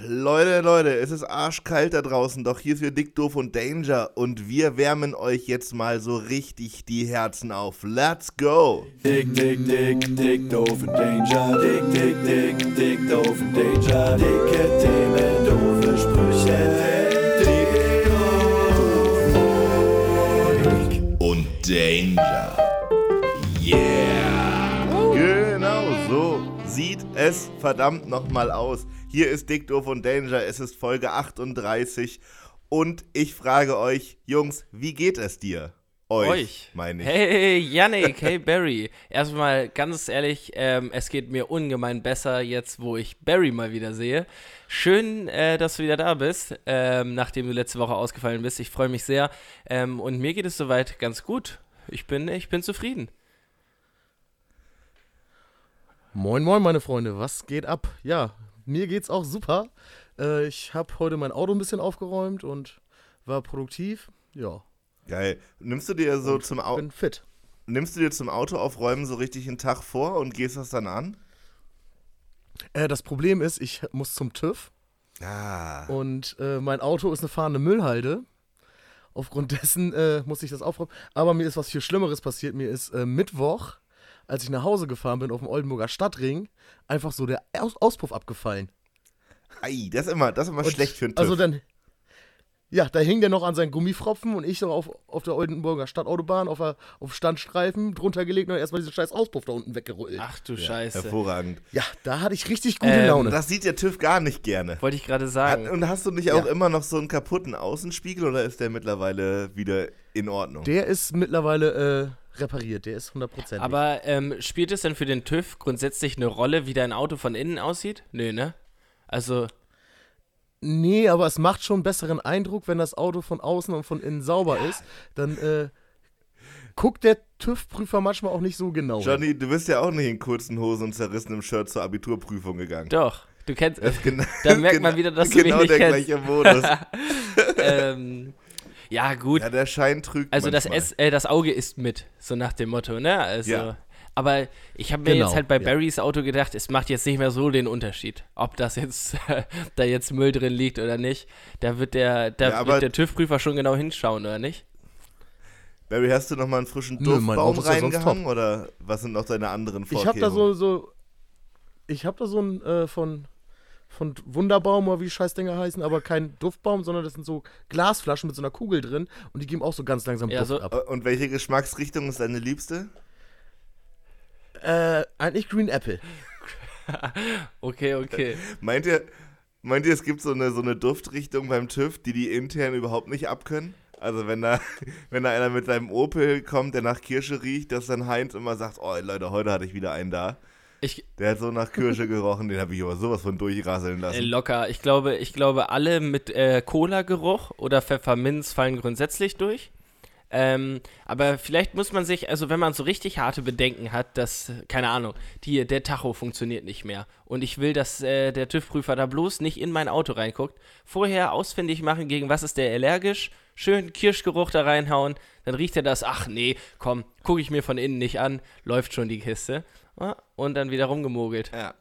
Leute, Leute, es ist arschkalt da draußen, doch hier ist wieder Dick, Doof und Danger und wir wärmen euch jetzt mal so richtig die Herzen auf. Let's go! Dick, dick, dick, dick, doof und Danger. Dick, dick, dick, dick, doof und Danger. Dicke Themen, doofe Sprüche. Dick Und Danger. Yeah! Genau so sieht es verdammt nochmal aus. Hier ist Dick, Doof und Danger, es ist Folge 38 und ich frage euch, Jungs, wie geht es dir? Euch, Euch. meine ich. Hey, Yannick, hey, Barry. Erstmal ganz ehrlich, ähm, es geht mir ungemein besser jetzt, wo ich Barry mal wieder sehe. Schön, äh, dass du wieder da bist, ähm, nachdem du letzte Woche ausgefallen bist. Ich freue mich sehr. Ähm, und mir geht es soweit ganz gut. Ich bin, ich bin zufrieden. Moin, moin, meine Freunde, was geht ab? Ja, mir geht's auch super. Äh, ich habe heute mein Auto ein bisschen aufgeräumt und war produktiv. Ja, Geil. Nimmst du dir so und zum Au bin fit. nimmst du dir zum Auto aufräumen so richtig einen Tag vor und gehst das dann an? Äh, das Problem ist, ich muss zum TÜV Ah. und äh, mein Auto ist eine fahrende Müllhalde. Aufgrund dessen äh, muss ich das aufräumen. Aber mir ist was viel Schlimmeres passiert. Mir ist äh, Mittwoch, als ich nach Hause gefahren bin auf dem Oldenburger Stadtring, einfach so der Aus Auspuff abgefallen. Ei, das ist immer, das ist immer Und- schlecht für einen TÜV. Also dann, ja, da hing der noch an seinen Gummifropfen und ich noch auf, auf der Oldenburger Stadtautobahn auf, der, auf Standstreifen drunter gelegt und erstmal diesen scheiß Auspuff da unten weggerollt. Ach du Scheiße. Hervorragend. Ja, da hatte ich richtig gute Ähm, Laune. Das sieht der TÜV gar nicht gerne. Wollte ich gerade Hat, sagen. und hast du nicht auch Ja. immer noch so einen kaputten Außenspiegel oder ist der mittlerweile wieder in Ordnung? Der ist mittlerweile äh, repariert, der ist 100%. Aber ähm, spielt es denn für den TÜV grundsätzlich eine Rolle, wie dein Auto von innen aussieht? Nö, ne? Also, nee, aber es macht schon einen besseren Eindruck, wenn das Auto von außen und von innen sauber ist. Dann äh, guckt der TÜV-Prüfer manchmal auch nicht so genau. hin. Johnny, du bist ja auch nicht in kurzen Hosen und zerrissenem Shirt zur Abiturprüfung gegangen. doch. Du kennst. Ist genau, Da merkt man genau- wieder, dass du mich genau nicht der kennst. gleiche Modus. ähm, ja, gut. Ja, der Schein trügt Also das, manchmal. S, äh, das Auge ist mit, so nach dem Motto, ne? Also, Ja. Aber ich habe mir Genau, jetzt halt bei ja. Barrys Auto gedacht, es macht jetzt nicht mehr so den Unterschied, ob das jetzt da jetzt Müll drin liegt oder nicht. Da wird der, da Ja, wird der TÜV-Prüfer schon genau hinschauen, oder nicht? Barry, hast du noch mal einen frischen Duftbaum reingehangen oder was sind noch deine anderen Ich Vorkehrungen? habe da so, so, ich habe da so ein äh, von, von Wunderbaum oder wie scheiß Dinger heißen, aber kein Duftbaum, sondern das sind so Glasflaschen mit so einer Kugel drin und die geben auch so ganz langsam Ja, Duft so- ab. Und welche Geschmacksrichtung ist deine liebste? Äh, eigentlich Green Apple. Okay, okay. Meint ihr, meint ihr, es gibt so eine, so eine Duftrichtung beim TÜV, die die intern überhaupt nicht abkönnen? Also wenn da, wenn da einer mit seinem Opel kommt, der nach Kirsche riecht, dass dann Heinz immer sagt, oh Leute, heute hatte ich wieder einen da. Ich, Der hat so nach Kirsche gerochen, den habe ich aber sowas von durchrasseln äh, lassen. locker. Ich glaube, ich glaube, alle mit äh, Cola-Geruch oder Pfefferminz fallen grundsätzlich durch. Ähm, aber vielleicht muss man sich, also wenn man so richtig harte Bedenken hat, dass, keine Ahnung, die, der Tacho funktioniert nicht mehr und ich will, dass äh, der TÜV-Prüfer da bloß nicht in mein Auto reinguckt, vorher ausfindig machen, gegen was ist der allergisch, schön Kirschgeruch da reinhauen, dann riecht er das, ach nee, komm, gucke ich mir von innen nicht an, läuft schon die Kiste und dann wieder rumgemogelt. Ja.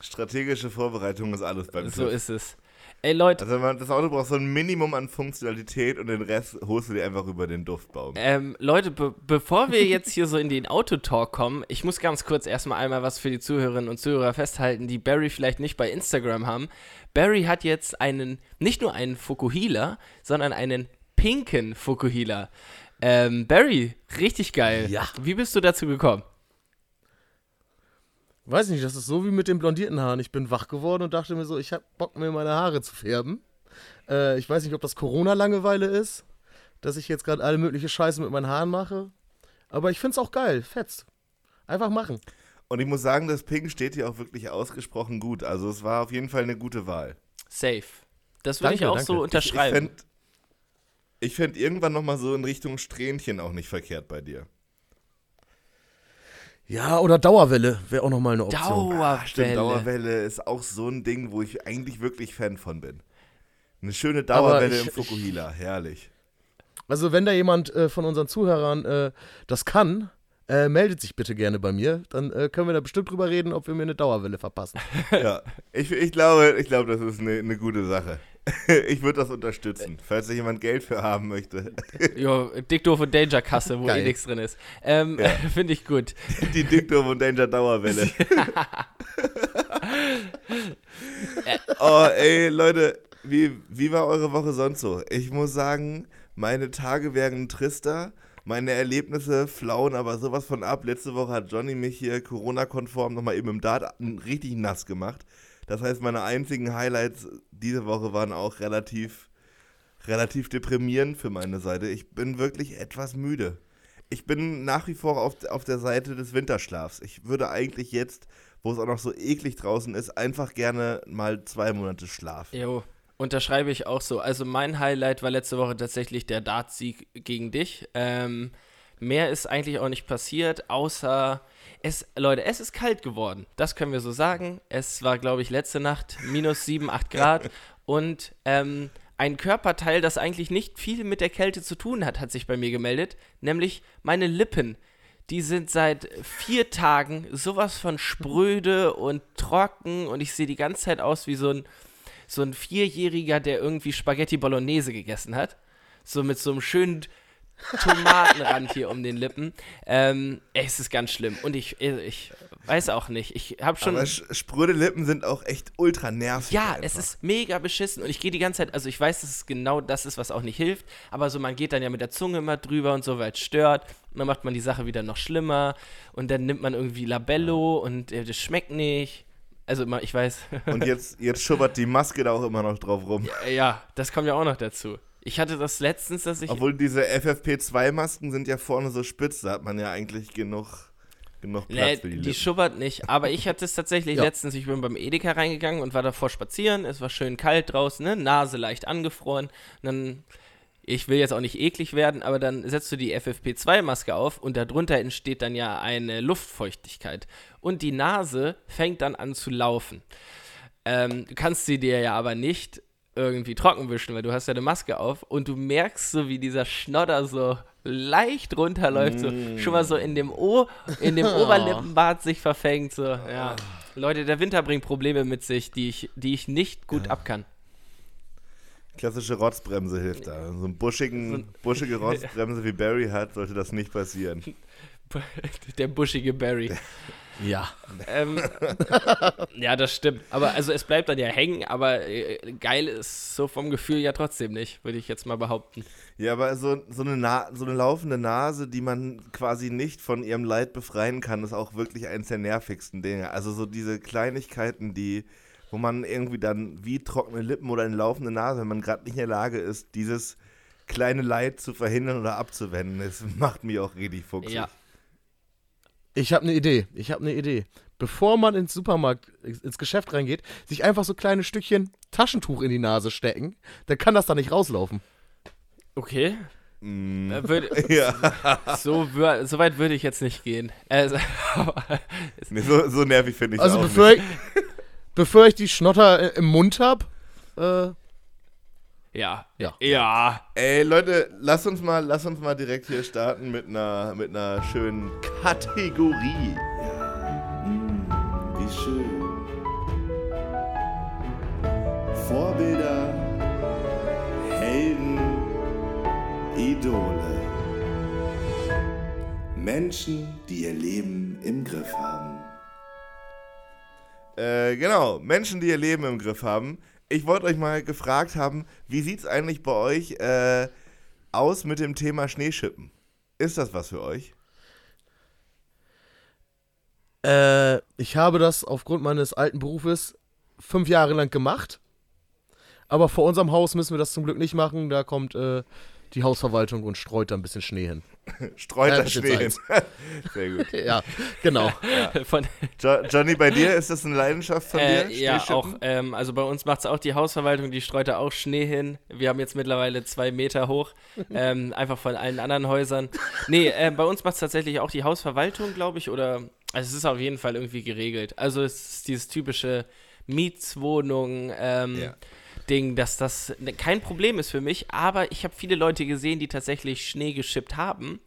Strategische Vorbereitung ist alles beim So TÜV. ist es. Ey Leute, Also man, das Auto braucht so ein Minimum an Funktionalität und den Rest holst du dir einfach über den Duftbaum. Ähm, Leute, be bevor wir jetzt hier so in den Autotalk kommen, ich muss ganz kurz erstmal einmal was für die Zuhörerinnen und Zuhörer festhalten, die Barry vielleicht nicht bei Instagram haben. Barry hat jetzt einen, nicht nur einen Fukuhila, sondern einen pinken Fukuhila. Ähm, Barry, richtig geil. Ja. Wie bist du dazu gekommen? Weiß nicht, das ist so wie mit den blondierten Haaren. Ich bin wach geworden und dachte mir so, ich hab Bock, mir meine Haare zu färben. Äh, ich weiß nicht, ob das Corona-Langeweile ist, dass ich jetzt gerade alle mögliche Scheiße mit meinen Haaren mache. Aber ich find's auch geil, fetzt. Einfach machen. Und ich muss sagen, das Pink steht hier auch wirklich ausgesprochen gut. Also es war auf jeden Fall eine gute Wahl. Safe. Das würde ich auch danke. so Ich, ich unterschreiben. fände ich fänd irgendwann noch mal so in Richtung Strähnchen auch nicht verkehrt bei dir. Ja, oder Dauerwelle wäre auch nochmal eine Option. Dauerwelle. Stimmt, Dauerwelle ist auch so ein Ding, wo ich eigentlich wirklich Fan von bin. Eine schöne Dauerwelle ich- im Fukuhila, herrlich. Also wenn da jemand äh, von unseren Zuhörern äh, das kann, äh, meldet sich bitte gerne bei mir. Dann äh, können wir da bestimmt drüber reden, ob wir mir eine Dauerwelle verpassen. Ja, ich, ich glaube, ich glaube, das ist eine, eine gute Sache. Ich würde das unterstützen, falls da jemand Geld für haben möchte. Jo, Dick Doof und Danger Kasse, wo Geil. eh nichts drin ist. Ähm, Ja. Finde ich gut. Die Dictum und Danger Dauerwelle. oh, ey, Leute, wie, wie war eure Woche sonst so? Ich muss sagen, meine Tage werden trister. Meine Erlebnisse flauen aber sowas von ab. Letzte Woche hat Johnny mich hier Corona-konform nochmal eben im Dart richtig nass gemacht. Das heißt, meine einzigen Highlights diese Woche waren auch relativ, relativ deprimierend für meine Seite. Ich bin wirklich etwas müde. Ich bin nach wie vor auf, auf der Seite des Winterschlafs. Ich würde eigentlich jetzt, wo es auch noch so eklig draußen ist, einfach gerne mal zwei Monate schlafen. Jo, unterschreibe ich auch so. Also mein Highlight war letzte Woche tatsächlich der Dartsieg gegen dich. Ähm, mehr ist eigentlich auch nicht passiert, außer es, Leute, es ist kalt geworden. Das können wir so sagen. Es war, glaube ich, letzte Nacht minus 7, 8 Grad und ähm, ein Körperteil, das eigentlich nicht viel mit der Kälte zu tun hat, hat sich bei mir gemeldet, nämlich meine Lippen. Die sind seit vier Tagen sowas von spröde und trocken und ich sehe die ganze Zeit aus wie so ein, so ein Vierjähriger, der irgendwie Spaghetti Bolognese gegessen hat. So mit so einem schönen Tomatenrand hier um den Lippen. Ähm, es ist ganz schlimm. Und ich, ich weiß auch nicht. Ich habe schon. Aber spröde Lippen sind auch echt ultra nervig. Ja, einfach. es ist mega beschissen und ich gehe die ganze Zeit, also ich weiß, dass es genau das ist, was auch nicht hilft, aber so man geht dann ja mit der Zunge immer drüber und so, weil es stört und dann macht man die Sache wieder noch schlimmer und dann nimmt man irgendwie Labello und äh, das schmeckt nicht. Also immer, ich weiß. Und jetzt, jetzt schubbert die Maske da auch immer noch drauf rum. ja, das kommt ja auch noch dazu. Ich hatte das letztens, dass ich Obwohl diese FFP2-Masken sind ja vorne so spitz, da hat man ja eigentlich genug, genug Platz Nee, für die die, Lippen. schubbert nicht. Aber ich hatte es tatsächlich Ja. letztens, ich bin beim Edeka reingegangen und war davor spazieren. Es war schön kalt draußen, ne? Nase leicht angefroren. Und dann, ich will jetzt auch nicht eklig werden, aber dann setzt du die FFP2-Maske auf und darunter entsteht dann ja eine Luftfeuchtigkeit. Und die Nase fängt dann an zu laufen. Ähm, du kannst sie dir ja aber nicht irgendwie trocken wischen, weil du hast ja eine Maske auf und du merkst so, wie dieser Schnodder so leicht runterläuft, so schon mal so in dem O, in dem Oberlippenbart sich verfängt, so, ja. Leute, der Winter bringt Probleme mit sich, die ich, die ich nicht gut ab kann. Klassische Rotzbremse hilft da. So eine buschigen, buschige Rotzbremse wie Barry hat, sollte das nicht passieren. Der buschige Barry. Ja. ähm, ja, das stimmt. Aber also es bleibt dann ja hängen, aber äh, geil ist so vom Gefühl ja trotzdem nicht, würde ich jetzt mal behaupten. Ja, aber so, so, eine Na so eine laufende Nase, die man quasi nicht von ihrem Leid befreien kann, ist auch wirklich eins der nervigsten Dinge. Also so diese Kleinigkeiten, die, wo man irgendwie dann wie trockene Lippen oder eine laufende Nase, wenn man gerade nicht in der Lage ist, dieses kleine Leid zu verhindern oder abzuwenden, das macht mich auch richtig fuchsig. Ja. Ich habe eine Idee. Ich habe eine Idee. Bevor man ins Supermarkt, ins Geschäft reingeht, sich einfach so kleine Stückchen Taschentuch in die Nase stecken, dann kann das da nicht rauslaufen. Okay. Mm, Äh, ja. so, so weit würde ich jetzt nicht gehen. Also, Nee, so, so nervig finde ich Also auch bevor nicht. ich, bevor ich die Schnotter äh, im Mund habe, äh, ja. Ja. Ja. Ey, Leute, lass uns mal, lass uns mal direkt hier starten mit einer, mit einer schönen Kategorie. Mm, wie schön. Vorbilder, Helden, Idole. Menschen, die ihr Leben im Griff haben. Äh, genau, Menschen, die ihr Leben im Griff haben. Ich wollte euch mal gefragt haben, wie sieht es eigentlich bei euch äh, aus mit dem Thema Schneeschippen? Ist das was für euch? äh, ich habe das aufgrund meines alten Berufes fünf Jahre lang gemacht. Aber vor unserem Haus müssen wir das zum Glück nicht machen. Da kommt äh, die Hausverwaltung und streut da ein bisschen Schnee hin. Streut Ja, ist Schnee hin. Sehr gut. Ja, genau. Von, Jo Johnny, bei dir ist das eine Leidenschaft von äh, dir? ja, auch, ähm, also bei uns macht es auch die Hausverwaltung, die streut da auch Schnee hin. Wir haben jetzt mittlerweile zwei Meter hoch, ähm, einfach von allen anderen Häusern. Nee, äh, bei uns macht es tatsächlich auch die Hausverwaltung, glaube ich, oder, also es ist auf jeden Fall irgendwie geregelt. Also es ist dieses typische Mietswohnung, ähm, Ja. Ding, dass das kein Problem ist für mich, aber ich habe viele Leute gesehen, die tatsächlich Schnee geschippt haben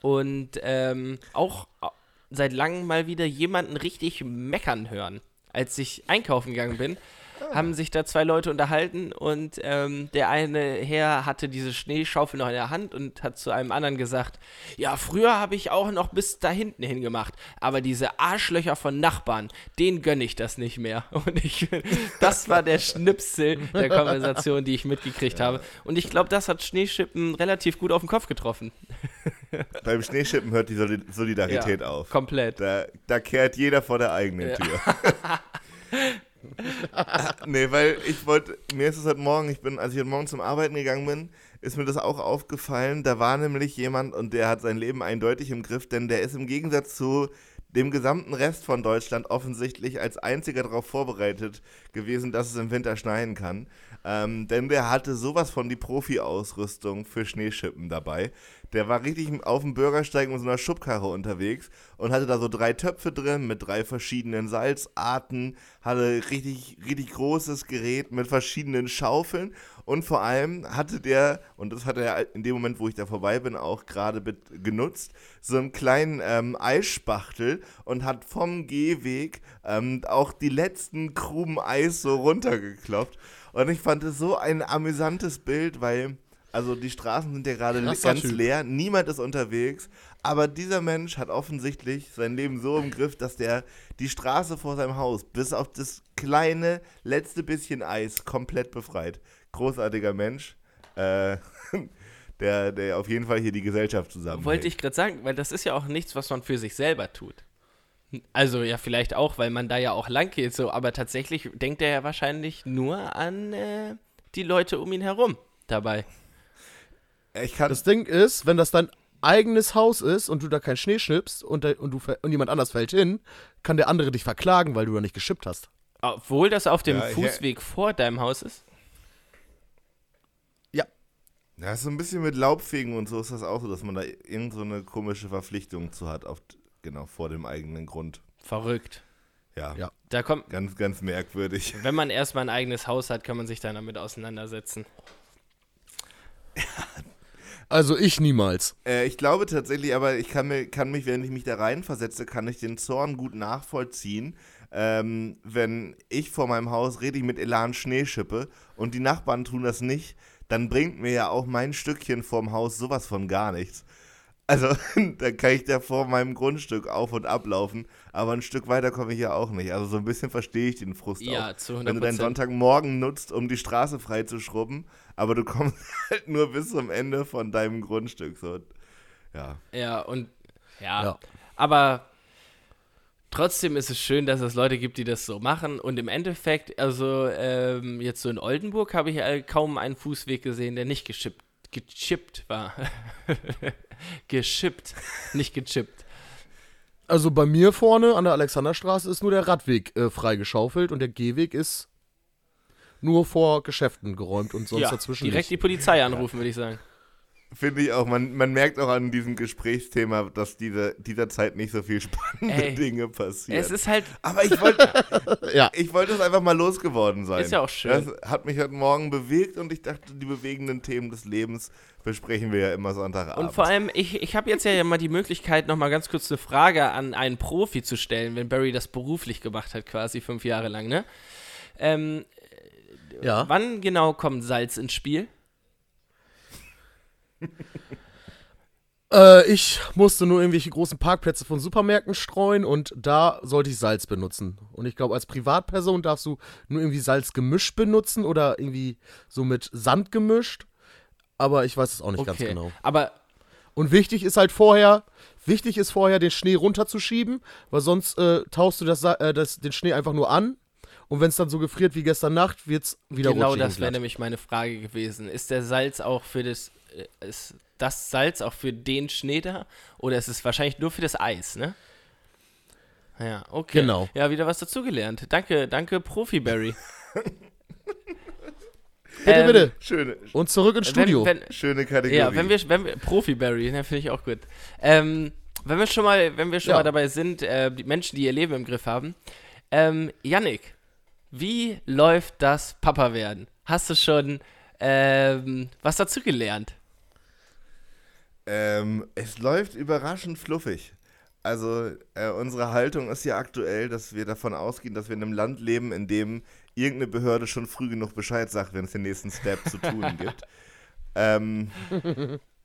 und ähm, auch seit langem mal wieder jemanden richtig meckern hören. Als ich einkaufen gegangen bin, haben sich da zwei Leute unterhalten und ähm, der eine Herr hatte diese Schneeschaufel noch in der Hand und hat zu einem anderen gesagt, ja, früher habe ich auch noch bis da hinten hingemacht, aber diese Arschlöcher von Nachbarn, denen gönne ich das nicht mehr. Und ich, das war der Schnipsel der Konversation, die ich mitgekriegt habe. Und ich glaube, das hat Schneeschippen relativ gut auf den Kopf getroffen. Beim Schneeschippen hört die Soli- Solidarität Ja, auf. Komplett. Da, da kehrt jeder vor der eigenen Ja. Nee, weil ich wollte, mir ist es heute Morgen, ich bin, als ich heute Morgen zum Arbeiten gegangen bin, ist mir das auch aufgefallen. Da war nämlich jemand und der hat sein Leben eindeutig im Griff, denn der ist im Gegensatz zu dem gesamten Rest von Deutschland offensichtlich als einziger darauf vorbereitet gewesen, dass es im Winter schneien kann. Ähm, denn der hatte sowas von die Profi-Ausrüstung für Schneeschippen dabei. Der war richtig auf dem Bürgersteig mit so einer Schubkarre unterwegs und hatte da so drei Töpfe drin mit drei verschiedenen Salzarten, hatte richtig, richtig großes Gerät mit verschiedenen Schaufeln und vor allem hatte der, und das hat er in dem Moment, wo ich da vorbei bin, auch gerade genutzt, so einen kleinen ähm, Eisspachtel und hat vom Gehweg ähm, auch die letzten Krumen Eis so runtergeklopft. Und ich fand es so ein amüsantes Bild, weil, also die Straßen sind ja gerade Krasser ganz Typ. leer, niemand ist unterwegs, aber dieser Mensch hat offensichtlich sein Leben so im Griff, dass der die Straße vor seinem Haus bis auf das kleine letzte bisschen Eis komplett befreit. Großartiger Mensch, äh, der, der auf jeden Fall hier die Gesellschaft zusammen. Wollte ich gerade sagen, weil das ist ja auch nichts, was man für sich selber tut. Also ja, vielleicht auch, weil man da ja auch lang geht, so, aber tatsächlich denkt er ja wahrscheinlich nur an äh, die Leute um ihn herum dabei. Ich kann Das Ding ist, wenn das dein eigenes Haus ist und du da keinen Schnee schnippst und, der, und, du, und jemand anders fällt hin, kann der andere dich verklagen, weil du da nicht geschippt hast. Obwohl das auf dem Ja, Fußweg vor deinem Haus ist. Ja, ist so ein bisschen mit Laubfegen und so ist das auch so, dass man da irgend so eine komische Verpflichtung zu hat, auf, genau, vor dem eigenen Grund. Verrückt. Ja, Ja. Da kommt, ganz, ganz merkwürdig. wenn man erstmal ein eigenes Haus hat, kann man sich dann damit auseinandersetzen. Also ich niemals. Äh, ich glaube tatsächlich, aber ich kann, mir, kann mich, wenn ich mich da reinversetze, kann ich den Zorn gut nachvollziehen. Ähm, wenn ich vor meinem Haus richtig mit Elan Schnee schippe und die Nachbarn tun das nicht, dann bringt mir ja auch mein Stückchen vorm Haus sowas von gar nichts. Also, dann kann ich da vor meinem Grundstück auf und ablaufen, aber ein Stück weiter komme ich ja auch nicht. Also, so ein bisschen verstehe ich den Frust Ja, auch. zu 100%. Wenn du deinen Sonntagmorgen nutzt, um die Straße frei zu schrubben, aber du kommst halt nur bis zum Ende von deinem Grundstück. So. Ja. Ja, und ja, Ja. aber trotzdem ist es schön, dass es Leute gibt, die das so machen. Und im Endeffekt, also ähm, jetzt so in Oldenburg habe ich äh, kaum einen Fußweg gesehen, der nicht geschippt, gechippt war. geschippt, nicht gechippt. Also bei mir vorne an der Alexanderstraße ist nur der Radweg äh, freigeschaufelt und der Gehweg ist nur vor Geschäften geräumt und sonst ja, dazwischen direkt die nicht. Polizei anrufen, würde ich sagen. Finde ich auch. Man, man merkt auch an diesem Gesprächsthema, dass diese, dieser Zeit nicht so viel spannende Ey, Dinge passieren. Es ist halt, aber ich wollte Ja. ich wollte es einfach mal losgeworden sein. Ist ja auch schön. Das hat mich heute Morgen bewegt und ich dachte, die bewegenden Themen des Lebens besprechen wir ja immer Sonntagabend. Und vor allem, ich, ich habe jetzt ja mal die Möglichkeit, nochmal ganz kurz eine Frage an einen Profi zu stellen, wenn Barry das beruflich gemacht hat, quasi fünf Jahre lang, ne? Ähm, Ja. wann genau kommt Salz ins Spiel? Äh, ich musste nur irgendwelche großen Parkplätze von Supermärkten streuen und da sollte ich Salz benutzen. Und ich glaube, als Privatperson darfst du nur irgendwie Salz gemischt benutzen oder irgendwie so mit Sand gemischt. Aber ich weiß es auch nicht ganz genau. Aber Und wichtig ist halt vorher, wichtig ist vorher den Schnee runterzuschieben, weil sonst äh, tauchst du das, äh, das, den Schnee einfach nur an. Und wenn es dann so gefriert wie gestern Nacht, wird es wieder genau das wäre nämlich meine Frage gewesen. Ist der Salz auch für das, ist das Salz auch für den Schnee da? Oder ist es wahrscheinlich nur für das Eis, ne? Ja, okay. Genau. Ja, wieder was dazugelernt. Danke, danke, Profi Barry. Bitte, Ähm, bitte. schöne, Und zurück ins Studio. Wenn, wenn, schöne Kategorie. Ja, wenn wir, wenn wir Profi Barry, ne, finde ich auch gut. Ähm, wenn wir schon mal, wenn wir schon Ja. mal dabei sind, äh, die Menschen, die ihr Leben im Griff haben, ähm, Yannick, wie läuft das Papa werden? Hast du schon ähm, was dazu gelernt? Ähm, es läuft überraschend fluffig. Also äh, unsere Haltung ist ja aktuell, dass wir davon ausgehen, dass wir in einem Land leben, in dem irgendeine Behörde schon früh genug Bescheid sagt, wenn es den nächsten Step zu tun gibt. Ähm,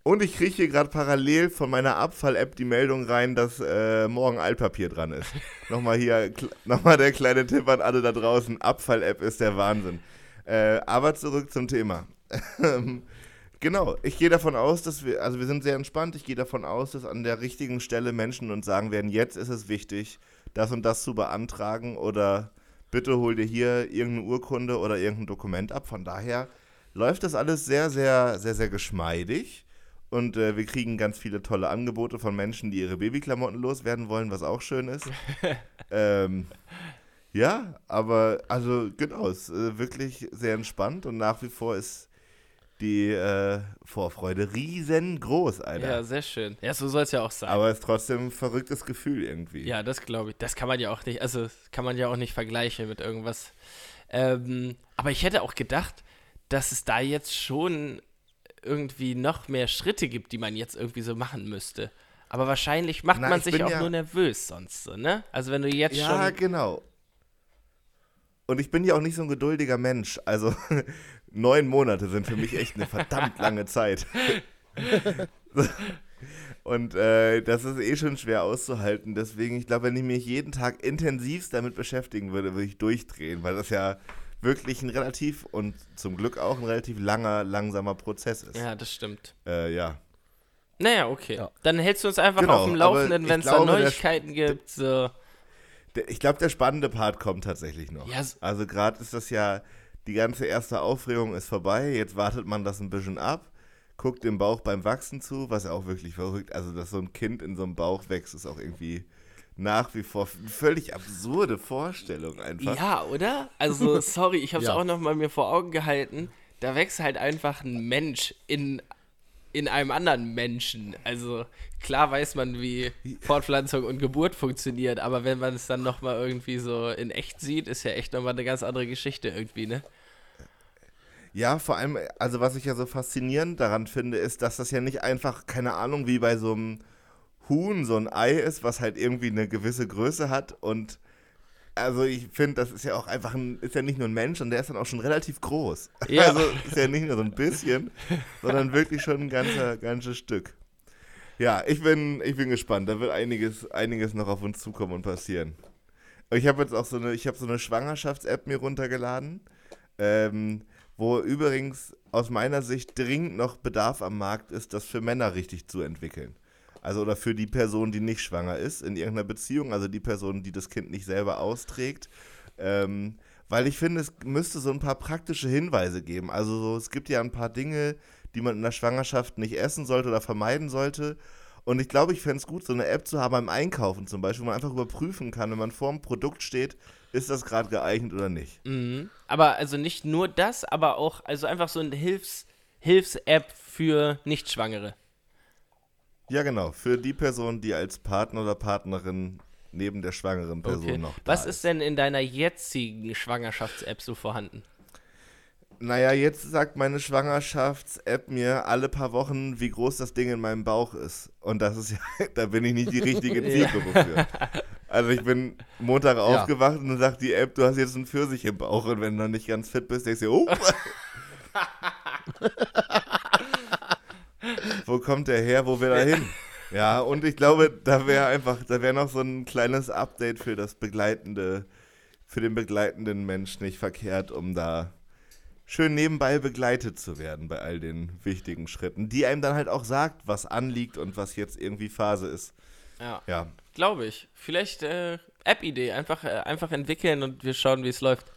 und ich kriege hier gerade parallel von meiner Abfall-App die Meldung rein, dass äh, morgen Altpapier dran ist. nochmal hier, nochmal der kleine Tipp an alle da draußen. Abfall-App ist der Wahnsinn. Äh, aber zurück zum Thema. genau, ich gehe davon aus, dass wir, also wir sind sehr entspannt, ich gehe davon aus, dass an der richtigen Stelle Menschen uns sagen werden, jetzt ist es wichtig, das und das zu beantragen oder bitte hol dir hier irgendeine Urkunde oder irgendein Dokument ab. Von daher läuft das alles sehr, sehr, sehr, sehr geschmeidig. Und äh, wir kriegen ganz viele tolle Angebote von Menschen, die ihre Babyklamotten loswerden wollen, was auch schön ist. ähm, ja, aber also genau, es ist äh, wirklich sehr entspannt und nach wie vor ist die äh, Vorfreude riesengroß, Alter. Ja, sehr schön. Ja, so soll es ja auch sein. Aber es ist trotzdem ein verrücktes Gefühl irgendwie. Ja, das glaube ich. Das kann man ja auch nicht, also kann man ja auch nicht vergleichen mit irgendwas. Ähm, aber ich hätte auch gedacht, dass es da jetzt schon irgendwie noch mehr Schritte gibt, die man jetzt irgendwie so machen müsste. Aber wahrscheinlich macht Na, man ich sich auch ja- nur nervös sonst so, ne? Also wenn du jetzt Ja, schon. genau. Und ich bin ja auch nicht so ein geduldiger Mensch. Also neun Monate sind für mich echt eine verdammt lange Zeit. Und äh, das ist eh schon schwer auszuhalten. Deswegen, ich glaube, wenn ich mich jeden Tag intensivst damit beschäftigen würde, würde ich durchdrehen, weil das ja wirklich ein relativ und zum Glück auch ein relativ langer, langsamer Prozess ist. Ja, das stimmt. Äh, ja. Naja, okay. Ja. Dann hältst du uns einfach Genau, auf dem Laufenden, wenn es da Neuigkeiten gibt. So. Der, ich glaube, der spannende Part kommt tatsächlich noch. Ja, also gerade ist das ja, die ganze erste Aufregung ist vorbei, jetzt wartet man das ein bisschen ab, guckt dem Bauch beim Wachsen zu, was ja auch wirklich verrückt, also dass so ein Kind in so einem Bauch wächst, ist auch irgendwie nach wie vor eine völlig absurde Vorstellung einfach. Ja, oder? Also, sorry, ich habe es Ja. auch noch mal mir vor Augen gehalten. Da wächst halt einfach ein Mensch in, in einem anderen Menschen. Also, klar weiß man, wie Fortpflanzung und Geburt funktioniert, aber wenn man es dann noch mal irgendwie so in echt sieht, ist ja echt noch mal eine ganz andere Geschichte irgendwie, ne? Ja, vor allem, also was ich ja so faszinierend daran finde, ist, dass das ja nicht einfach, keine Ahnung, wie bei so einem Huhn so ein Ei ist, was halt irgendwie eine gewisse Größe hat und also ich finde, das ist ja auch einfach ein, ist ja nicht nur ein Mensch und der ist dann auch schon relativ groß. Ja. Also ist ja nicht nur so ein bisschen, sondern wirklich schon ein ganzer, ganzes Stück. Ja, ich bin, ich bin gespannt. Da wird einiges, einiges noch auf uns zukommen und passieren. Ich habe jetzt auch so eine, ich habe so eine Schwangerschafts-App mir runtergeladen, ähm, wo übrigens aus meiner Sicht dringend noch Bedarf am Markt ist, das für Männer richtig zu entwickeln. Also oder für die Person, die nicht schwanger ist in irgendeiner Beziehung, also die Person, die das Kind nicht selber austrägt. Ähm, weil ich finde, es müsste so ein paar praktische Hinweise geben. Also so, es gibt ja ein paar Dinge, die man in der Schwangerschaft nicht essen sollte oder vermeiden sollte. Und ich glaube, ich fände es gut, so eine App zu haben beim Einkaufen zum Beispiel, wo man einfach überprüfen kann, wenn man vor dem Produkt steht, ist das gerade geeignet oder nicht. Mhm. Aber also nicht nur das, aber auch, also einfach so eine Hilfs- Hilfs-App für Nichtschwangere. Ja, genau. Für die Person, die als Partner oder Partnerin neben der schwangeren Person Okay. noch da Was ist denn in deiner jetzigen Schwangerschafts-App so vorhanden? Naja, jetzt sagt meine Schwangerschafts-App mir alle paar Wochen, wie groß das Ding in meinem Bauch ist. Und das ist ja, da bin ich nicht die richtige Zielgruppe für. Also ich bin Montag aufgewacht und dann sagt die App, du hast jetzt einen Pfirsich im Bauch und wenn du noch nicht ganz fit bist, denkst du, oh. Wo kommt der her, wo will er hin? Ja, und ich glaube, da wäre einfach, da wäre noch so ein kleines Update für das begleitende, für den begleitenden Mensch nicht verkehrt, um da schön nebenbei begleitet zu werden bei all den wichtigen Schritten, die einem dann halt auch sagt, was anliegt und was jetzt irgendwie Phase ist. Ja, Ja, glaube ich. Vielleicht äh, App-Idee, einfach, äh, einfach entwickeln und wir schauen, wie es läuft.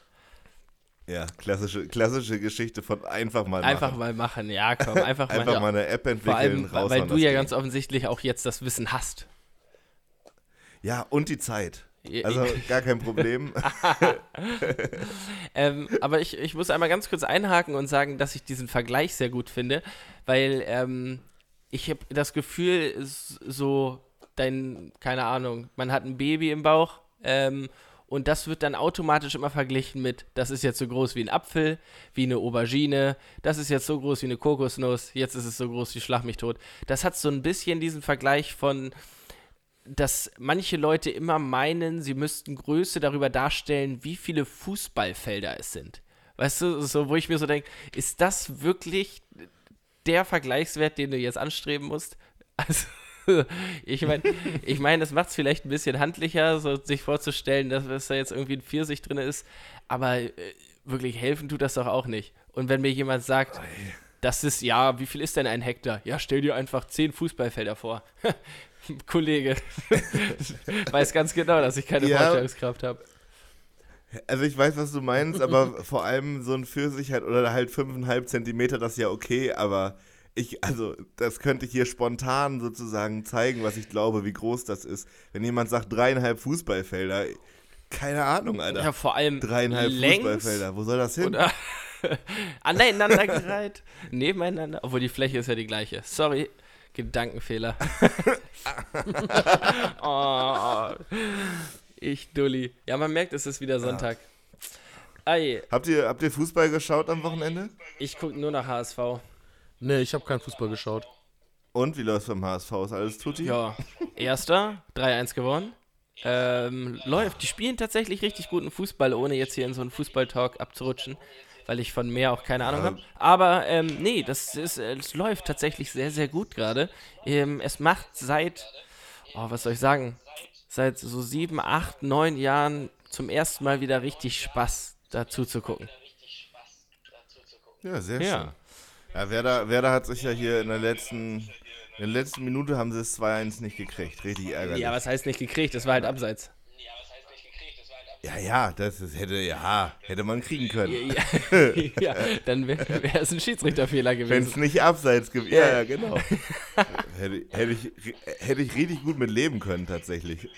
ja, klassische, klassische Geschichte von einfach mal Einfach machen. mal machen, ja, komm, einfach mal. Einfach mal eine App entwickeln, Vor allem, raushauen weil du ja Ding. ganz offensichtlich auch jetzt das Wissen hast. Ja, und die Zeit. Ja, Also gar kein Problem. Ähm, aber ich, ich muss einmal ganz kurz einhaken und sagen, dass ich diesen Vergleich sehr gut finde, weil ähm, ich habe das Gefühl, so dein, keine Ahnung, man hat ein Baby im Bauch ähm, Und das wird dann automatisch immer verglichen mit, das ist jetzt so groß wie ein Apfel, wie eine Aubergine, das ist jetzt so groß wie eine Kokosnuss, jetzt ist es so groß wie Schlag mich tot. Das hat so ein bisschen diesen Vergleich von, dass manche Leute immer meinen, sie müssten Größe darüber darstellen, wie viele Fußballfelder es sind. Weißt du, so, wo ich mir so denke, ist das wirklich der Vergleichswert, den du jetzt anstreben musst? Also, ich meine, ich mein, das macht es vielleicht ein bisschen handlicher, so sich vorzustellen, dass, da jetzt irgendwie ein Pfirsich drin ist, aber äh, wirklich helfen tut das doch auch nicht. Und wenn mir jemand sagt, das ist, ja, wie viel ist denn ein Hektar? Ja, stell dir einfach zehn Fußballfelder vor. Kollege, weiß ganz genau, dass ich keine Ja. Vorstellungskraft habe. Also ich weiß, was du meinst, aber vor allem so ein Pfirsich halt oder halt 5,5 Zentimeter, das ist ja okay, aber ich, also das könnte ich hier spontan sozusagen zeigen, was ich glaube, wie groß das ist. Wenn jemand sagt dreieinhalb Fußballfelder, keine Ahnung, Alter. Ja, vor allem dreieinhalb längs Fußballfelder, wo soll das hin? oder aneinandergereiht, nebeneinander, obwohl die Fläche ist ja die gleiche. Sorry, Gedankenfehler. oh, ich Dulli. Ja, man merkt, es ist wieder Sonntag. Ei, Habt ihr, habt ihr Fußball geschaut am Wochenende? ich gucke nur nach HSV. Nee, ich habe keinen Fußball geschaut. Und wie läuft's beim HSV? Ist alles tutti? Ja, erster, 3-1 gewonnen. Ähm, läuft. Die spielen tatsächlich richtig guten Fußball, ohne jetzt hier in so einen Fußballtalk abzurutschen, weil ich von mehr auch keine Ahnung Ja. habe. Aber ähm, nee, das ist, äh, es läuft tatsächlich sehr, sehr gut gerade. Ähm, es macht seit, oh, was soll ich sagen, seit so sieben, acht, neun Jahren zum ersten Mal wieder richtig Spaß, dazu zu gucken. Ja, sehr Ja. schön. Ja, Werder, Werder hat sich ja hier in der letzten, in der letzten Minute haben sie es 2-1 nicht gekriegt. Richtig ärgerlich. Ja, was heißt nicht gekriegt? Das war halt abseits. Ja, ja, das ist, hätte, ja, hätte man kriegen können. Ja, ja dann wäre wär es ein Schiedsrichterfehler Wenn gewesen. es nicht abseits gewesen Ja, ja, genau. hätte, hätte, ich, hätte ich richtig gut mit leben können, tatsächlich.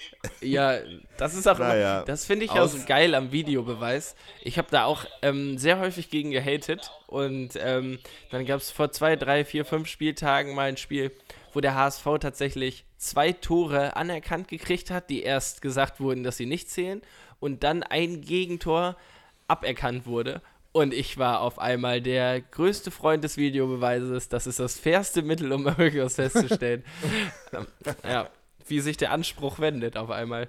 Ja, das ist auch Naja, immer, das finde ich auch so geil am Videobeweis. Ich habe da auch ähm, sehr häufig gegen gehatet und ähm, dann gab es vor zwei, drei, vier, fünf Spieltagen mal ein Spiel, wo der HSV tatsächlich zwei Tore anerkannt gekriegt hat, die erst gesagt wurden, dass sie nicht zählen und dann ein Gegentor aberkannt wurde. Und ich war auf einmal der größte Freund des Videobeweises. Das ist das fairste Mittel, um irgendwas festzustellen. Ja, wie sich der Anspruch wendet auf einmal.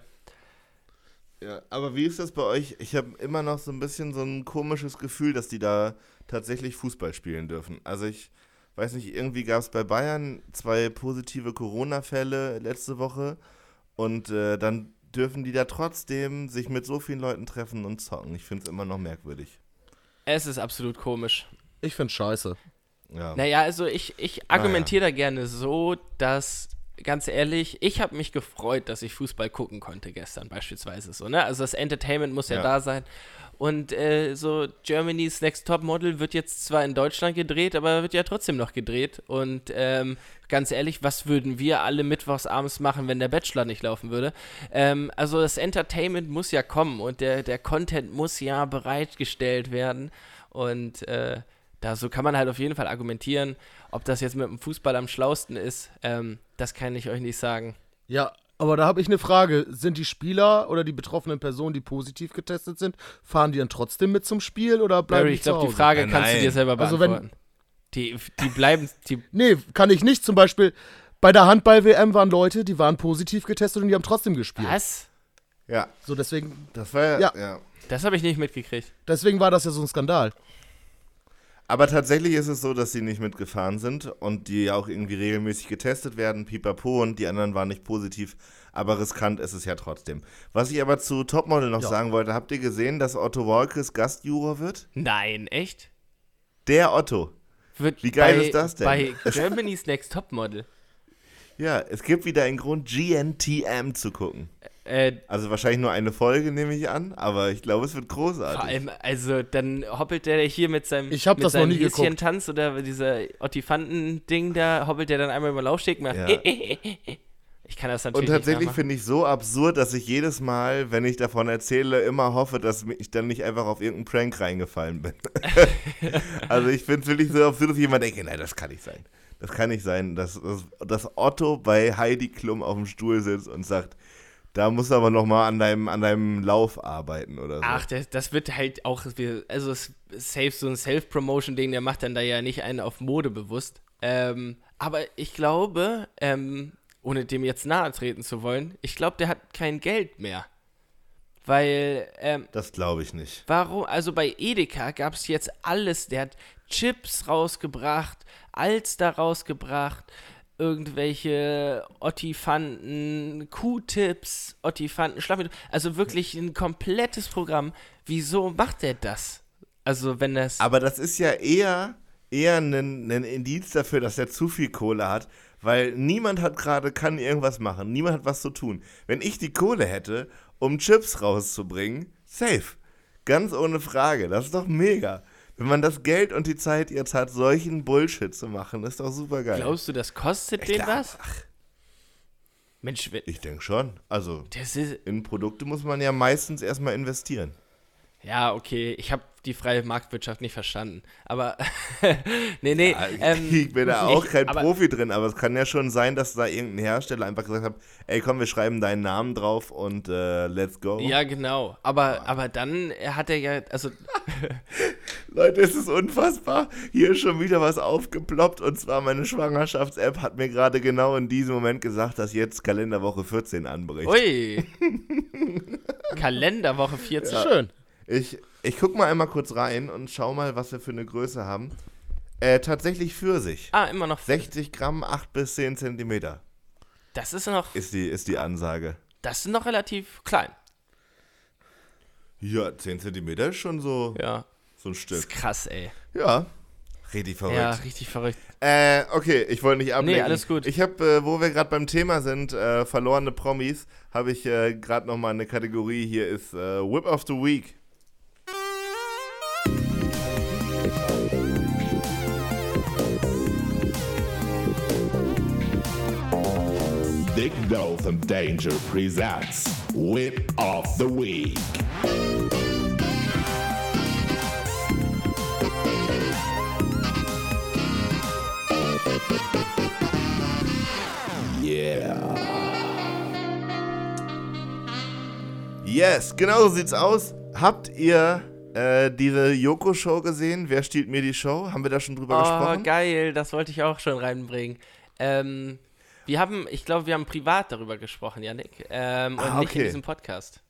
Ja, aber wie ist das bei euch? Ich habe immer noch so ein bisschen so ein komisches Gefühl, dass die da tatsächlich Fußball spielen dürfen. Also ich weiß nicht, irgendwie gab es bei Bayern zwei positive Corona-Fälle letzte Woche und äh, dann dürfen die da trotzdem sich mit so vielen Leuten treffen und zocken. Ich finde es immer noch merkwürdig. Es ist absolut komisch. Ich find's scheiße. Ja. Naja, also ich, ich argumentiere da gerne so, dass, ganz ehrlich, ich habe mich gefreut, dass ich Fußball gucken konnte gestern beispielsweise. So, ne? Also das Entertainment muss ja, Ja. da sein. Und äh, so Germany's Next Top Model wird jetzt zwar in Deutschland gedreht, aber wird ja trotzdem noch gedreht. Und ähm, ganz ehrlich, was würden wir alle mittwochs abends machen, wenn der Bachelor nicht laufen würde? Ähm, also das Entertainment muss ja kommen und der, der Content muss ja bereitgestellt werden. Und äh, da so kann man halt auf jeden Fall argumentieren, ob das jetzt mit dem Fußball am schlausten ist, ähm, das kann ich euch nicht sagen. Ja, aber da habe ich eine Frage. Sind die Spieler oder die betroffenen Personen, die positiv getestet sind, fahren die dann trotzdem mit zum Spiel oder bleiben Barry, die ich glaube, die? Frage Äh, kannst du dir selber Also wenn- beantworten. die, die bleiben, die, Nee, kann ich nicht. Zum Beispiel bei der Handball-WM waren Leute, die waren positiv getestet und die haben trotzdem gespielt. was? ja, So, deswegen, das war ja, Ja. ja. Das habe ich nicht mitgekriegt. deswegen war das ja so ein Skandal. Aber tatsächlich ist es so, dass sie nicht mitgefahren sind und die auch irgendwie regelmäßig getestet werden, pipapo, und die anderen waren nicht positiv. Aber riskant ist es ja trotzdem. Was ich aber zu Topmodel noch Ja. sagen wollte, habt ihr gesehen, dass Otto Walkes Gastjuror wird? Nein, echt? Der Otto. Wird Wie geil bei, ist das denn? Bei Germany's Next Topmodel. Ja, es gibt wieder einen Grund, GNTM zu gucken. Äh, Also wahrscheinlich nur eine Folge, nehme ich an, aber ich glaube, es wird großartig. vor allem, also dann hoppelt der hier mit seinem, Ich hab mit das noch seinem nie geguckt. Häschen-Tanz oder dieser Ottifanten-Ding da, hoppelt der dann einmal über Laufsteg und macht Ja. Ich kann das Und natürlich tatsächlich nicht nachmachen. finde ich so absurd, dass ich jedes Mal, wenn ich davon erzähle, immer hoffe, dass ich dann nicht einfach auf irgendeinen Prank reingefallen bin. also ich finde es wirklich so absurd, dass jemand denkt, nein, das kann nicht sein. Das kann nicht sein, dass, dass, dass Otto bei Heidi Klum auf dem Stuhl sitzt und sagt, Da musst du aber nochmal an deinem, an deinem Lauf arbeiten oder so. Ach, das, das wird halt auch, also es ist safe so ein Self-Promotion-Ding, der macht dann da ja nicht einen auf Mode bewusst. Ähm, aber ich glaube, ähm, ohne dem jetzt nahe treten zu wollen, ich glaube, der hat kein Geld mehr. Weil, ähm, Das glaube ich nicht. Warum? Also bei Edeka gab es jetzt alles. Der hat Chips rausgebracht, Alster rausgebracht, irgendwelche Ottifanten, Q-Tips, Ottifanten, Schlammmittel. Also wirklich ein komplettes Programm. Wieso macht er das? Also wenn das... Aber das ist ja eher, eher ein, ein Indiz dafür, dass er zu viel Kohle hat, weil niemand hat gerade, kann irgendwas machen, niemand hat was zu tun. Wenn ich die Kohle hätte, um Chips rauszubringen, safe. Ganz ohne Frage. Das ist doch mega. Wenn man das Geld und die Zeit jetzt hat, solchen Bullshit zu machen, ist doch super geil. Glaubst du, das kostet Ich den glaub- was? Mensch, wenn- Ich denke schon. Also, in Produkte muss man ja meistens erstmal investieren. Ja, okay, ich habe die freie Marktwirtschaft nicht verstanden. Aber, nee, nee. ähm, ich bin da auch ich- kein aber- Profi drin, aber es kann ja schon sein, dass da irgendein Hersteller einfach gesagt hat, ey komm, wir schreiben deinen Namen drauf und äh, let's go. Ja, genau. Aber, aber dann hat er ja, also Leute, es ist unfassbar. Hier ist schon wieder was aufgeploppt und zwar meine Schwangerschafts-App hat mir gerade genau in diesem Moment gesagt, dass jetzt Kalenderwoche 14 anbricht. Ui. Kalenderwoche 14. Schön. Ich, ich guck mal einmal kurz rein und schau mal, was wir für eine Größe haben. Äh, tatsächlich Pfirsich. Ah, immer noch. 60 Gramm, 8 bis 10 Zentimeter Das ist noch, ist die, ist die Ansage. das ist noch relativ klein. Ja, 10 Zentimeter ist schon so, Ja. so ein Das Stück. ist krass, ey. Ja, richtig verrückt. Ja, richtig verrückt. Äh, okay, ich wollte nicht ablenken. Nee, alles gut. Ich habe, äh, wo wir gerade beim Thema sind, äh, verlorene Promis, habe ich äh, gerade noch mal eine Kategorie. Hier ist äh, Whip of the Week. Dove and Danger presents Whip of the Week. Yeah. Yes, genau so sieht's aus. Habt ihr äh, diese Joko-Show gesehen? Wer stiehlt mir die Show? Haben wir da schon drüber Oh, gesprochen? geil, das wollte ich auch schon reinbringen. Ähm, wir haben, ich glaube, wir haben privat darüber gesprochen, Janik. Ähm, und Ah, nicht in okay. diesem Podcast.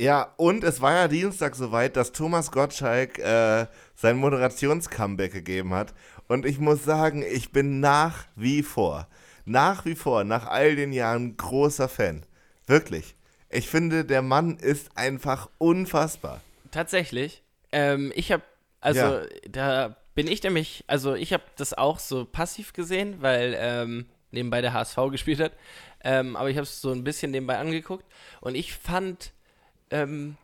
Ja, und es war ja Dienstag soweit, dass Thomas Gottschalk äh, sein Moderations-Comeback gegeben hat. Und ich muss sagen, ich bin nach wie vor, nach wie vor, nach all den Jahren großer Fan. Wirklich. Ich finde, der Mann ist einfach unfassbar. Tatsächlich. Ähm, ich habe, also Ja. da bin ich nämlich, also ich habe das auch so passiv gesehen, weil ähm, nebenbei der HSV gespielt hat. Ähm, aber ich habe es so ein bisschen nebenbei angeguckt und ich fand, ähm,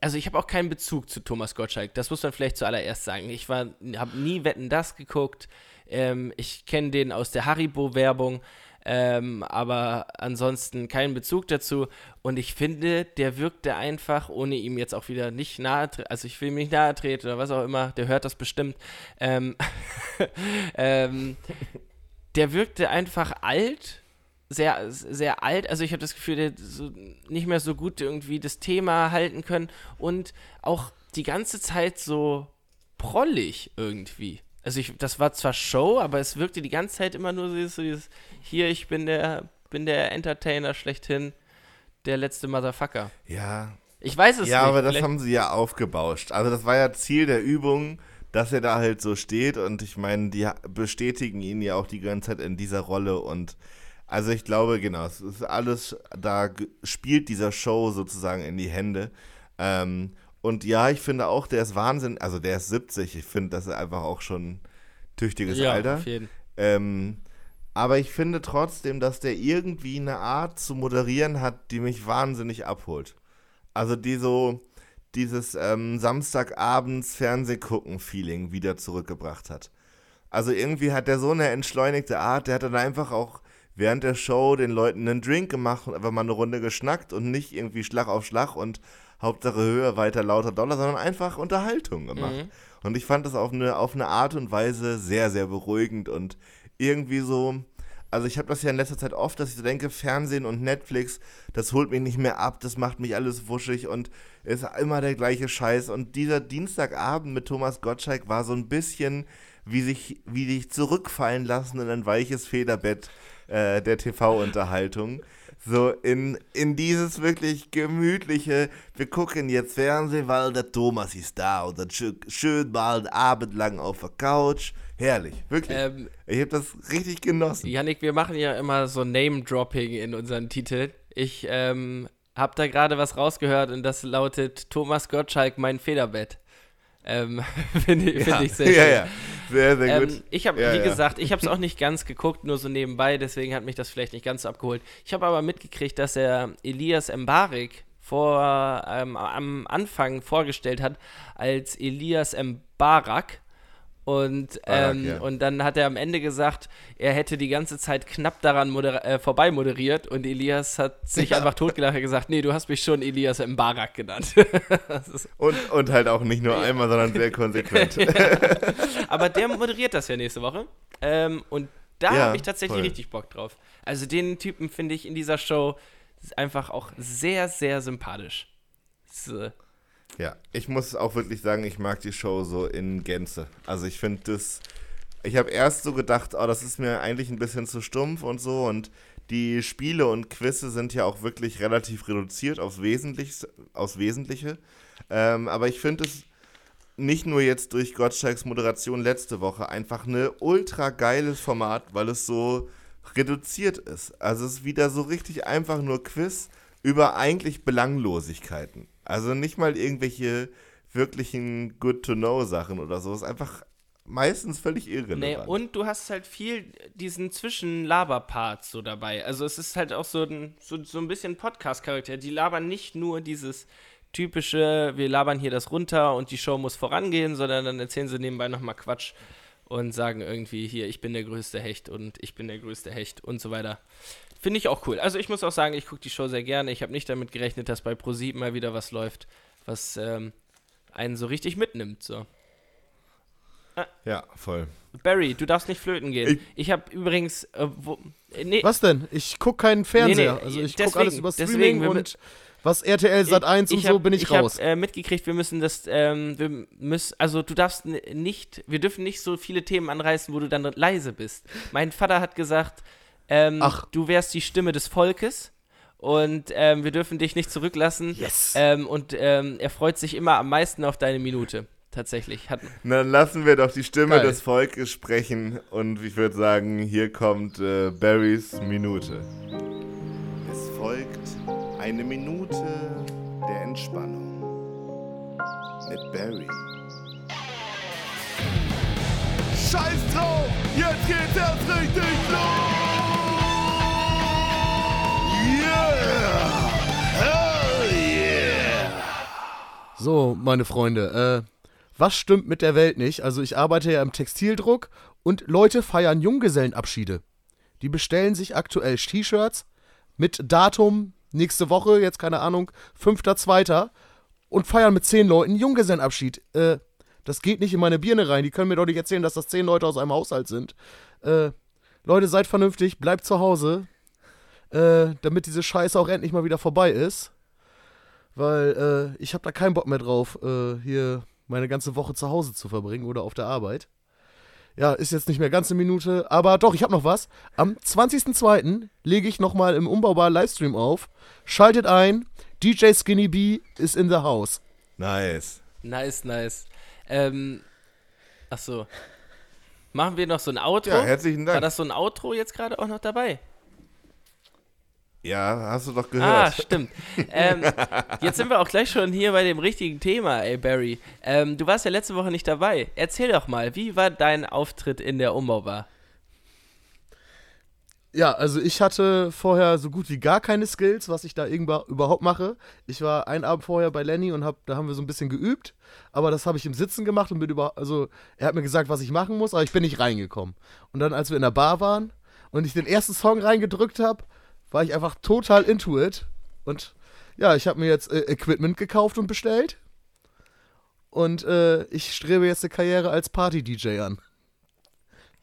also ich habe auch keinen Bezug zu Thomas Gottschalk. Das muss man vielleicht zuallererst sagen. Ich habe nie Wetten das geguckt. Ähm, ich kenne den aus der Haribo-Werbung. Ähm, aber ansonsten keinen Bezug dazu. Und ich finde, der wirkte einfach, ohne ihm jetzt auch wieder nicht nahe, also ich will ihm nicht nahe treten oder was auch immer, der hört das bestimmt. Ähm, ähm, der wirkte einfach alt, sehr, sehr alt. Also ich habe das Gefühl, der so nicht mehr so gut irgendwie das Thema halten können und auch die ganze Zeit so prollig irgendwie. Also ich, das war zwar Show, aber es wirkte die ganze Zeit immer nur so dieses, so dieses hier, ich bin der, bin der Entertainer schlechthin, der letzte Motherfucker. Ja, Ich weiß es ja, nicht. aber das vielleicht- haben sie ja aufgebauscht. Also das war ja Ziel der Übung, dass er da halt so steht und ich meine, die bestätigen ihn ja auch die ganze Zeit in dieser Rolle und also ich glaube, genau, es ist alles, da spielt dieser Show sozusagen in die Hände. Ähm, und ja, ich finde auch, der ist Wahnsinn, also der ist 70, ich finde, das ist einfach auch schon ein tüchtiges ja, Alter. auf jeden Ähm, aber ich finde trotzdem, dass der irgendwie eine Art zu moderieren hat, die mich wahnsinnig abholt. Also die so dieses ähm, Samstagabends Fernsehgucken-Feeling wieder zurückgebracht hat. Also irgendwie hat der so eine entschleunigte Art, der hat dann einfach auch während der Show den Leuten einen Drink gemacht und einfach mal eine Runde geschnackt und nicht irgendwie Schlag auf Schlag und Hauptsache höher, weiter, lauter, doller, sondern einfach Unterhaltung gemacht. Mhm. Und ich fand das auf eine, auf eine Art und Weise sehr, sehr beruhigend und irgendwie so, Also ich habe das ja in letzter Zeit oft, dass ich so denke, Fernsehen und Netflix, das holt mich nicht mehr ab, das macht mich alles wuschig und ist immer der gleiche Scheiß. Und dieser Dienstagabend mit Thomas Gottschalk war so ein bisschen wie sich, wie sich zurückfallen lassen in ein weiches Federbett äh, der TV-Unterhaltung. So in, in dieses wirklich gemütliche, wir gucken jetzt Fernsehen, weil der Thomas ist da und dann schön, schön mal einen Abend lang auf der Couch. Herrlich, wirklich. Ähm, ich habe das richtig genossen. Yannick, wir machen ja immer so Name-Dropping in unseren Titeln. Ich ähm, habe da gerade was rausgehört und das lautet Thomas Gottschalk, mein Federbett. Ähm, Finde find ja, ich sehr ja, schön. ja, sehr, sehr gut. Ähm, ich habe, Ja, wie ja. gesagt, ich habe es auch nicht ganz geguckt, nur so nebenbei, deswegen hat mich das vielleicht nicht ganz so abgeholt. Ich habe aber mitgekriegt, dass er Elias Mbarik vor, ähm, am Anfang vorgestellt hat als Elias Mbarak. Und, Barak, ähm, ja. und dann hat er am Ende gesagt, er hätte die ganze Zeit knapp daran moder äh, vorbei moderiert und Elias hat sich einfach totgelacht und gesagt, nee, du hast mich schon Elias Mbarak genannt. das ist, Und, und halt auch nicht nur einmal, sondern sehr konsequent. Aber der moderiert das ja nächste Woche. Ähm, und da Ja, habe ich tatsächlich voll. richtig Bock drauf. Also den Typen finde ich in dieser Show einfach auch sehr, sehr sympathisch. So. Ja, ich muss auch wirklich sagen, ich mag die Show so in Gänze. Also ich finde das, ich habe erst so gedacht, oh, das ist mir eigentlich ein bisschen zu stumpf und so und die Spiele und Quizze sind ja auch wirklich relativ reduziert aufs Wesentliche, aufs Wesentliche. Ähm, aber ich finde es nicht nur jetzt durch Gottschalks Moderation letzte Woche einfach eine ultra geiles Format, weil es so reduziert ist. Also es ist wieder so richtig einfach nur Quiz über eigentlich Belanglosigkeiten. Also nicht mal irgendwelche wirklichen Good-to-Know-Sachen oder so. Es ist einfach meistens völlig irrelevant. Nee, und du hast halt viel diesen Zwischen-Laber-Part so dabei. Also es ist halt auch so ein, so, so ein bisschen Podcast-Charakter. Die labern nicht nur dieses typische, wir labern hier das runter und die Show muss vorangehen, sondern dann erzählen sie nebenbei nochmal Quatsch und sagen irgendwie hier, ich bin der größte Hecht und ich bin der größte Hecht und so weiter. Finde ich auch cool. Also ich muss auch sagen, ich gucke die Show sehr gerne. Ich habe nicht damit gerechnet, dass bei ProSieben mal wieder was läuft, was ähm, einen so richtig mitnimmt. So. Ja, voll. Barry, du darfst nicht flöten gehen. Ich, habe übrigens, äh, wo, äh, nee, Was denn? Ich gucke keinen Fernseher. Nee, nee, also ich gucke alles über Streaming und was RTL Sat 1 und ich so hab- bin ich, ich raus. habe äh, mitgekriegt, wir müssen das, ähm, wir müssen, also du darfst nicht, wir dürfen nicht so viele Themen anreißen, wo du dann leise bist. Mein Vater hat gesagt, ähm, Ach. du wärst die Stimme des Volkes und ähm, wir dürfen dich nicht zurücklassen. Yes. Ähm, und ähm, er freut sich immer am meisten auf deine Minute. Tatsächlich. Hat, Dann lassen wir doch die Stimme Geil. des Volkes sprechen und ich würde sagen, hier kommt äh, Barrys Minute. Es folgt eine Minute der Entspannung mit Barry. Scheiß drauf, jetzt geht's erst richtig los! So, meine Freunde, äh, was stimmt mit der Welt nicht? Also ich arbeite ja im Textildruck und Leute feiern Junggesellenabschiede. Die bestellen sich aktuell T-Shirts mit Datum nächste Woche, jetzt keine Ahnung, 5.2. und feiern mit zehn Leuten Junggesellenabschied. Äh, das geht nicht in meine Birne rein. Die können mir doch nicht erzählen, dass das zehn Leute aus einem Haushalt sind. Äh, Leute, seid vernünftig, bleibt zu Hause, äh, damit diese Scheiße auch endlich mal wieder vorbei ist. Weil äh, ich habe da keinen Bock mehr drauf, äh, hier meine ganze Woche zu Hause zu verbringen oder auf der Arbeit. Ja, ist jetzt nicht mehr ganz eine Minute, aber doch, ich habe noch was. Am 20.02. lege ich nochmal im Umbaubar Livestream auf. Schaltet ein, DJ Skinny B ist in the house. Nice. nice, nice. Ähm, ach so. Machen wir noch so ein Outro? Ja, herzlichen War Dank. das so ein Outro jetzt gerade auch noch dabei? Ja, hast du doch Ah, gehört. stimmt. ähm, jetzt sind wir auch gleich schon hier bei dem richtigen Thema, ey Barry. Ähm, du warst ja letzte Woche nicht dabei. Erzähl doch mal, wie war dein Auftritt in der Umbaubar? Ja, also ich hatte vorher so gut wie gar keine Skills, was ich da überhaupt mache. Ich war einen Abend vorher bei Lenny und hab, da haben wir so ein bisschen geübt, aber das habe ich im Sitzen gemacht und bin über, also er hat mir gesagt, was ich machen muss, aber ich bin nicht reingekommen. Und dann, als wir in der Bar waren und ich den ersten Song reingedrückt habe, war ich einfach total into it. Und ja, ich habe mir jetzt äh, Equipment gekauft und bestellt. Und äh, ich strebe jetzt eine Karriere als Party-DJ an.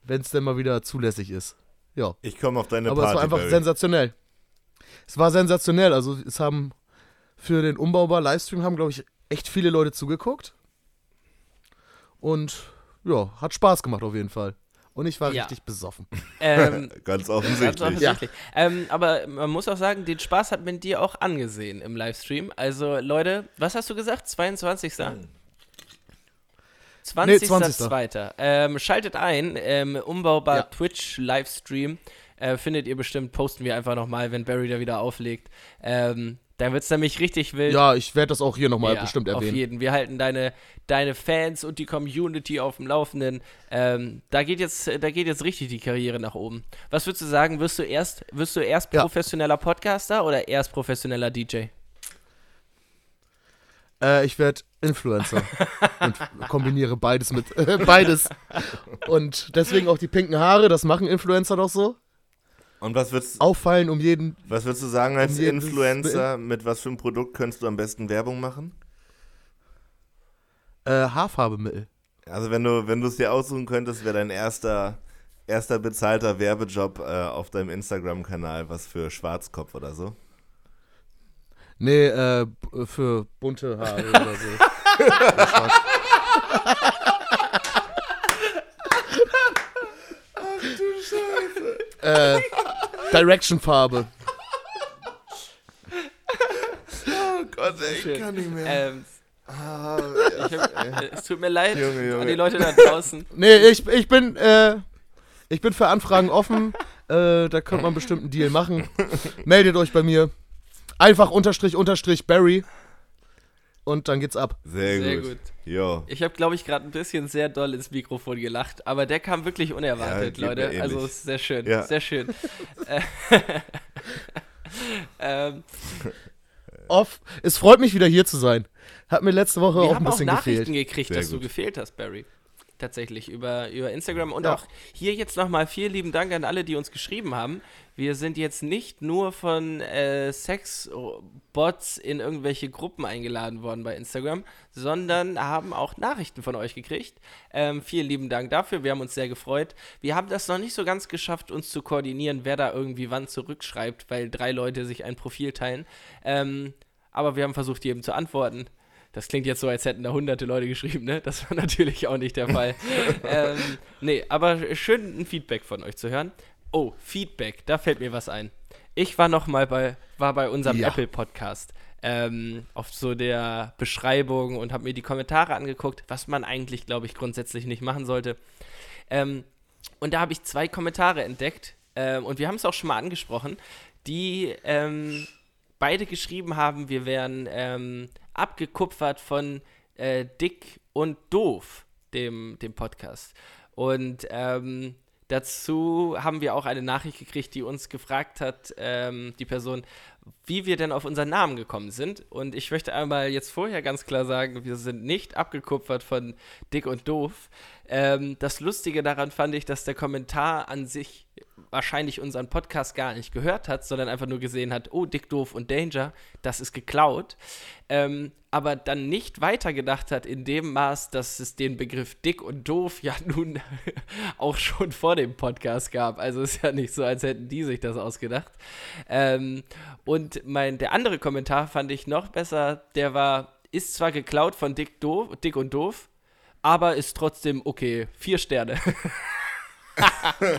Wenn es denn mal wieder zulässig ist. ja. Ich komme auf deine Aber Party. es war einfach sensationell. Es war sensationell. Also es haben für den Umbaubar Livestream haben, glaube ich, echt viele Leute zugeguckt. Und ja, hat Spaß gemacht auf jeden Fall. Und ich war Ja. richtig besoffen. Ähm, Ganz Ganz offensichtlich. offensichtlich. Ähm, aber man muss auch sagen, den Spaß hat man dir auch angesehen im Livestream. Also, Leute, was hast du gesagt? 22. 20. Nee, 20.. 2. Ähm, schaltet ein, ähm, Umbaubar Ja. Twitch Livestream. Äh, findet ihr bestimmt, posten wir einfach nochmal, wenn Barry da wieder auflegt. Ähm, dann wird es nämlich richtig wild. Ja, ich werde das auch hier nochmal Ja, bestimmt Auf erwähnen. jeden. Wir halten deine, deine Fans und die Community auf dem Laufenden. Ähm, da geht jetzt, da geht jetzt richtig die Karriere nach oben. Was würdest du sagen? Wirst du erst, wirst du erst Ja. professioneller Podcaster oder erst professioneller DJ? Äh, ich werde Influencer und kombiniere beides mit äh, beides. Und deswegen auch die pinken Haare, das machen Influencer doch so. Und was würdest, Auffallen um jeden. was würdest du sagen als Um Influencer? Mit was für einem Produkt könntest du am besten Werbung machen? Äh, Haarfarbemittel. Also wenn du wenn du es dir aussuchen könntest, wäre dein erster erster bezahlter Werbejob äh, auf deinem Instagram-Kanal was für Schwarzkopf oder so. Nee, äh, für bunte Haare oder so. äh, Direction-Farbe. Oh Gott, ey, Schön. kann nicht mehr. Ähm, Ah, ich hab, äh, es tut mir leid Junge, Junge. an die Leute da draußen. Nee, ich, ich bin, äh, ich bin für Anfragen offen. Äh, da könnte man bestimmt einen Deal machen. Meldet euch bei mir. Einfach unterstrich unterstrich Barry. Und dann geht's ab. sehr, Sehr gut. gut. Jo. Ich habe, glaube ich, gerade ein bisschen sehr doll ins Mikrofon gelacht, aber der kam wirklich unerwartet, Ja, Leute. Also sehr schön, Ja. sehr schön. Äh, ähm, Off. Es freut mich wieder hier zu sein. Hat mir letzte Woche wir auch haben ein bisschen auch Nachrichten gefehlt. gekriegt, Sehr dass du gut. gefehlt hast, Barry. Tatsächlich, über, über Instagram. Und Ja. auch hier jetzt nochmal vielen lieben Dank an alle, die uns geschrieben haben. Wir sind jetzt nicht nur von äh, Sexbots in irgendwelche Gruppen eingeladen worden bei Instagram, sondern haben auch Nachrichten von euch gekriegt. Ähm, vielen lieben Dank dafür, wir haben uns sehr gefreut. Wir haben das noch nicht so ganz geschafft, uns zu koordinieren, wer da irgendwie wann zurückschreibt, weil drei Leute sich ein Profil teilen. Ähm, aber wir haben versucht, jedem zu antworten. Das klingt jetzt so, als hätten da hunderte Leute geschrieben, ne? Das war natürlich auch nicht der Fall. ähm, nee, aber schön ein Feedback von euch zu hören. Oh, Feedback, da fällt mir was ein. Ich war noch mal bei, war bei unserem Ja. Apple-Podcast ähm, auf so der Beschreibung und habe mir die Kommentare angeguckt, was man eigentlich, glaube ich, grundsätzlich nicht machen sollte. Ähm, und da habe ich zwei Kommentare entdeckt ähm, und wir haben es auch schon mal angesprochen, die ähm, beide geschrieben haben, wir wären ähm, abgekupfert von äh, Dick und Doof, dem, dem Podcast. Und ähm, dazu haben wir auch eine Nachricht gekriegt, die uns gefragt hat, ähm, die Person, wie wir denn auf unseren Namen gekommen sind. Und ich möchte einmal jetzt vorher ganz klar sagen, wir sind nicht abgekupfert von Dick und Doof. Ähm, das Lustige daran fand ich, dass der Kommentar an sich wahrscheinlich unseren Podcast gar nicht gehört hat, sondern einfach nur gesehen hat, oh, Dick, Doof und Danger, das ist geklaut. Ähm, aber dann nicht weitergedacht hat in dem Maß, dass es den Begriff Dick und Doof ja nun auch schon vor dem Podcast gab. Also ist ja nicht so, als hätten die sich das ausgedacht. Ähm, und mein, der andere Kommentar fand ich noch besser, der war, ist zwar geklaut von Dick, Doof, Dick und Doof, aber ist trotzdem okay. Vier Sterne.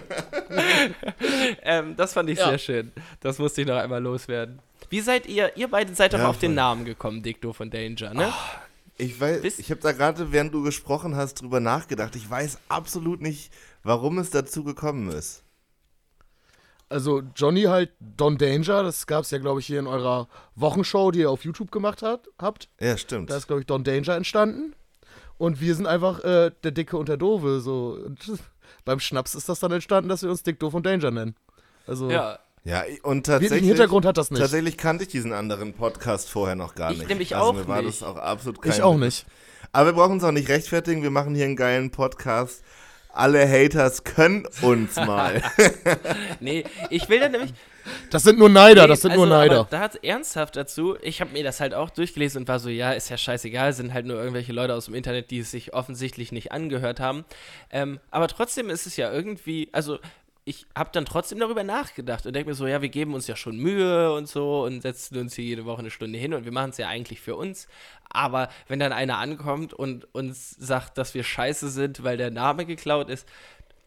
ähm, das fand ich Ja. sehr schön. Das musste ich noch einmal loswerden. Wie seid ihr, ihr beiden seid doch Ja, auf den. Namen gekommen, Dick, Doof und Danger, ne? Ich weiß, Wisst- ich habe da gerade, während du gesprochen hast, drüber nachgedacht. Ich weiß absolut nicht, warum es dazu gekommen ist. Also Johnny halt Don Danger, das gab's ja, glaube ich, hier in eurer Wochenshow, die ihr auf YouTube gemacht hat, habt. Ja, stimmt. Da ist, glaube ich, Don Danger entstanden. Und wir sind einfach äh, der Dicke und der Doofe. So. Beim Schnaps ist das dann entstanden, dass wir uns Dick, Doof und Danger nennen. Also Ja. ja, und tatsächlich. Hintergrund hat das nicht. Tatsächlich kannte ich diesen anderen Podcast vorher noch gar Ich nicht. nämlich also auch mir war nicht. das auch absolut kein Ich auch nicht. Aber wir brauchen uns auch nicht rechtfertigen. Wir machen hier einen geilen Podcast. Alle Haters können uns mal. Nee, ich will dann nämlich. Das sind nur Neider, Nee, das sind also, nur Neider. Da hat ernsthaft dazu, ich habe mir das halt auch durchgelesen und war so, ja, ist ja scheißegal, sind halt nur irgendwelche Leute aus dem Internet, die es sich offensichtlich nicht angehört haben. Ähm, aber trotzdem ist es ja irgendwie, also ich habe dann trotzdem darüber nachgedacht und denke mir so, ja, wir geben uns ja schon Mühe und so und setzen uns hier jede Woche eine Stunde hin und wir machen es ja eigentlich für uns. Aber wenn dann einer ankommt und uns sagt, dass wir scheiße sind, weil der Name geklaut ist,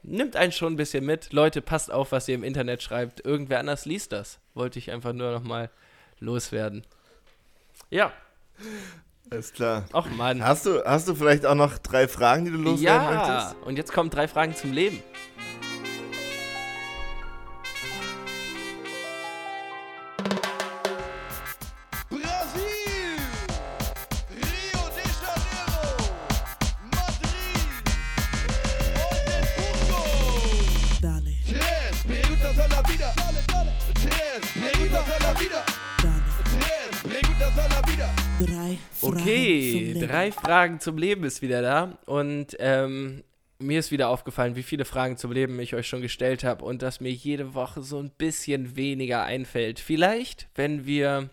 nimmt einen schon ein bisschen mit. Leute, passt auf, was ihr im Internet schreibt. Irgendwer anders liest das. Wollte ich einfach nur nochmal loswerden. Ja, Alles klar. ach Mann. Hast du, hast du vielleicht auch noch drei Fragen, die du loswerden Ja, möchtest? und jetzt kommen drei Fragen zum Leben. Drei Fragen zum Leben ist wieder da. Und ähm, mir ist wieder aufgefallen, wie viele Fragen zum Leben ich euch schon gestellt habe und dass mir jede Woche so ein bisschen weniger einfällt. Vielleicht, wenn wir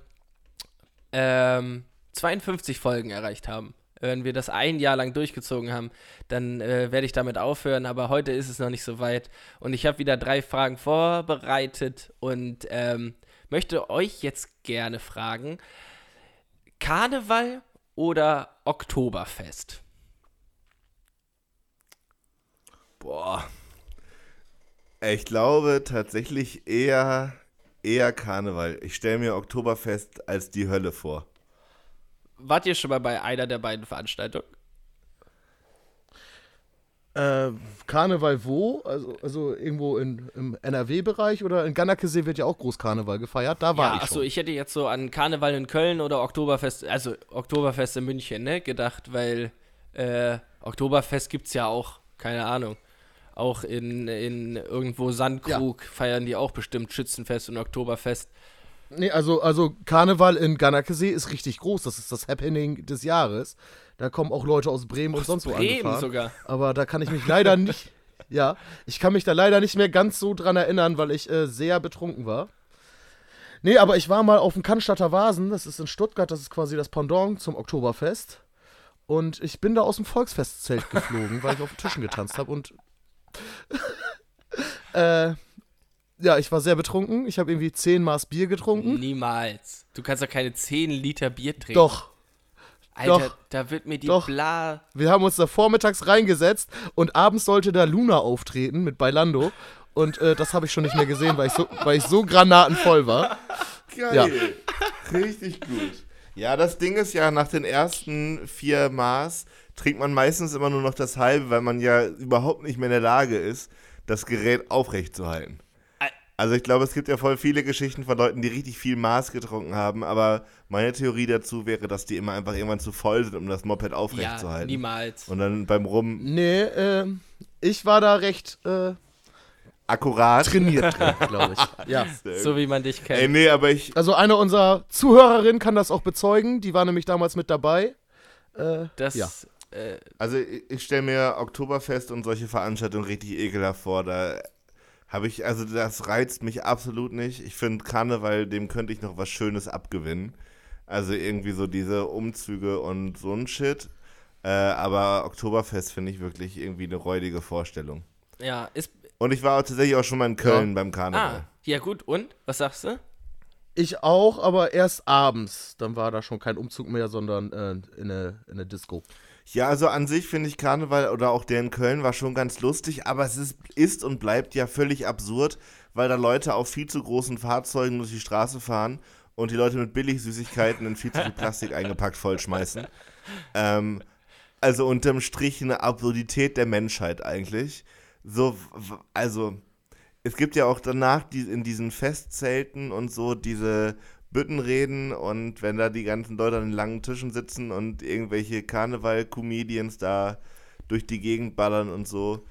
ähm, 52 Folgen erreicht haben. Wenn wir das ein Jahr lang durchgezogen haben, dann äh, werde ich damit aufhören. Aber heute ist es noch nicht so weit. Und ich habe wieder drei Fragen vorbereitet und ähm, möchte euch jetzt gerne fragen: Karneval oder Oktoberfest? Boah. Ich glaube tatsächlich eher, eher Karneval. Ich stelle mir Oktoberfest als die Hölle vor. Wart ihr schon mal bei einer der beiden Veranstaltungen? Äh, Karneval wo? Also, also irgendwo in, im NRW-Bereich oder in Ganakesee wird ja auch Großkarneval gefeiert. Da war ja, ich achso, ich hätte jetzt so an Karneval in Köln oder Oktoberfest, also Oktoberfest in München, ne, gedacht, weil äh, Oktoberfest gibt's ja auch, keine Ahnung. Auch in, in irgendwo Sandkrug feiern die auch bestimmt Schützenfest und Oktoberfest. Nee, also, also Karneval in Ganakesee ist richtig groß. Das ist das Happening des Jahres. Da kommen auch Leute aus Bremen und sonst wo Bremen angefahren. sogar. Aber da kann ich mich leider nicht. Ja, ich kann mich da leider nicht mehr ganz so dran erinnern, weil ich äh, sehr betrunken war. Nee, aber ich war mal auf dem Cannstatter Vasen, das ist in Stuttgart, das ist quasi das Pendant zum Oktoberfest. Und ich bin da aus dem Volksfestzelt geflogen, weil ich auf den Tischen getanzt habe und. äh, ja, ich war sehr betrunken. Ich habe irgendwie 10 Maß Bier getrunken. Niemals. Du kannst doch keine 10 Liter Bier trinken. Doch, Alter, doch, da wird mir die doch. Bla. wir haben uns da vormittags reingesetzt und abends sollte da Luna auftreten mit Bailando. Und äh, das habe ich schon nicht mehr gesehen, weil ich so, weil ich so granatenvoll war. Geil. Richtig gut. Ja, das Ding ist ja, nach den ersten vier Maß trinkt man meistens immer nur noch das halbe, weil man ja überhaupt nicht mehr in der Lage ist, das Gerät aufrecht zu halten. Ä- Also ich glaube, es gibt ja voll viele Geschichten von Leuten, die richtig viel Maß getrunken haben, aber meine Theorie dazu wäre, dass die immer einfach irgendwann zu voll sind, um das Moped aufrecht Ja, zu halten. niemals. Und dann beim Rum Nee, äh, ich war da recht äh, akkurat. trainiert drin, glaube ich. Ja. So wie man dich kennt. Ey, nee, aber ich, Also eine unserer Zuhörerinnen kann das auch bezeugen. Die war nämlich damals mit dabei. Äh, das, ja. äh, Also ich, ich stelle mir Oktoberfest und solche Veranstaltungen richtig ekelhaft vor. Da habe ich, also das reizt mich absolut nicht. Ich finde Karneval, dem könnte ich noch was Schönes abgewinnen. Also irgendwie so diese Umzüge und so ein Shit. Äh, aber Oktoberfest finde ich wirklich irgendwie eine räudige Vorstellung. ja, ist. Und ich war auch tatsächlich auch schon mal in Köln beim Karneval. Ah, ja, gut. Und? Was sagst du? ich auch, aber erst abends. Dann war da schon kein Umzug mehr, sondern äh, in, eine, in eine Disco. Ja, also an sich finde ich Karneval oder auch der in Köln war schon ganz lustig, aber es ist, ist und bleibt ja völlig absurd, weil da Leute auf viel zu großen Fahrzeugen durch die Straße fahren und die Leute mit Billigsüßigkeiten in viel zu viel Plastik eingepackt vollschmeißen. Ähm, also unterm Strich eine Absurdität der Menschheit eigentlich. So, also es gibt ja auch danach die, in diesen Festzelten und so diese Büttenreden und wenn da die ganzen Leute an den langen Tischen sitzen und irgendwelche Karneval-Comedians da durch die Gegend ballern und so.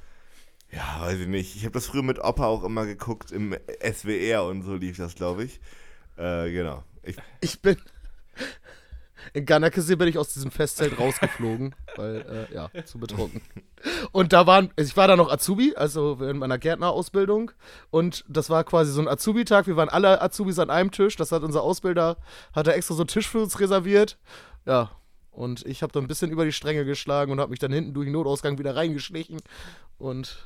Ja, weiß ich nicht. Ich habe das früher mit Opa auch immer geguckt, im SWR und so lief das, glaube ich. Äh, genau. Ich, Ich bin. In Ganakesee bin ich aus diesem Festzelt rausgeflogen, weil, äh, ja, zu betrunken. Und da waren, ich war da noch Azubi, also in meiner Gärtnerausbildung. Und das war quasi so ein Azubi-Tag. Wir waren alle Azubis an einem Tisch. Das hat unser Ausbilder, hat er extra so einen Tisch für uns reserviert. Ja. Und ich habe da ein bisschen über die Stränge geschlagen und habe mich dann hinten durch den Notausgang wieder reingeschlichen. Und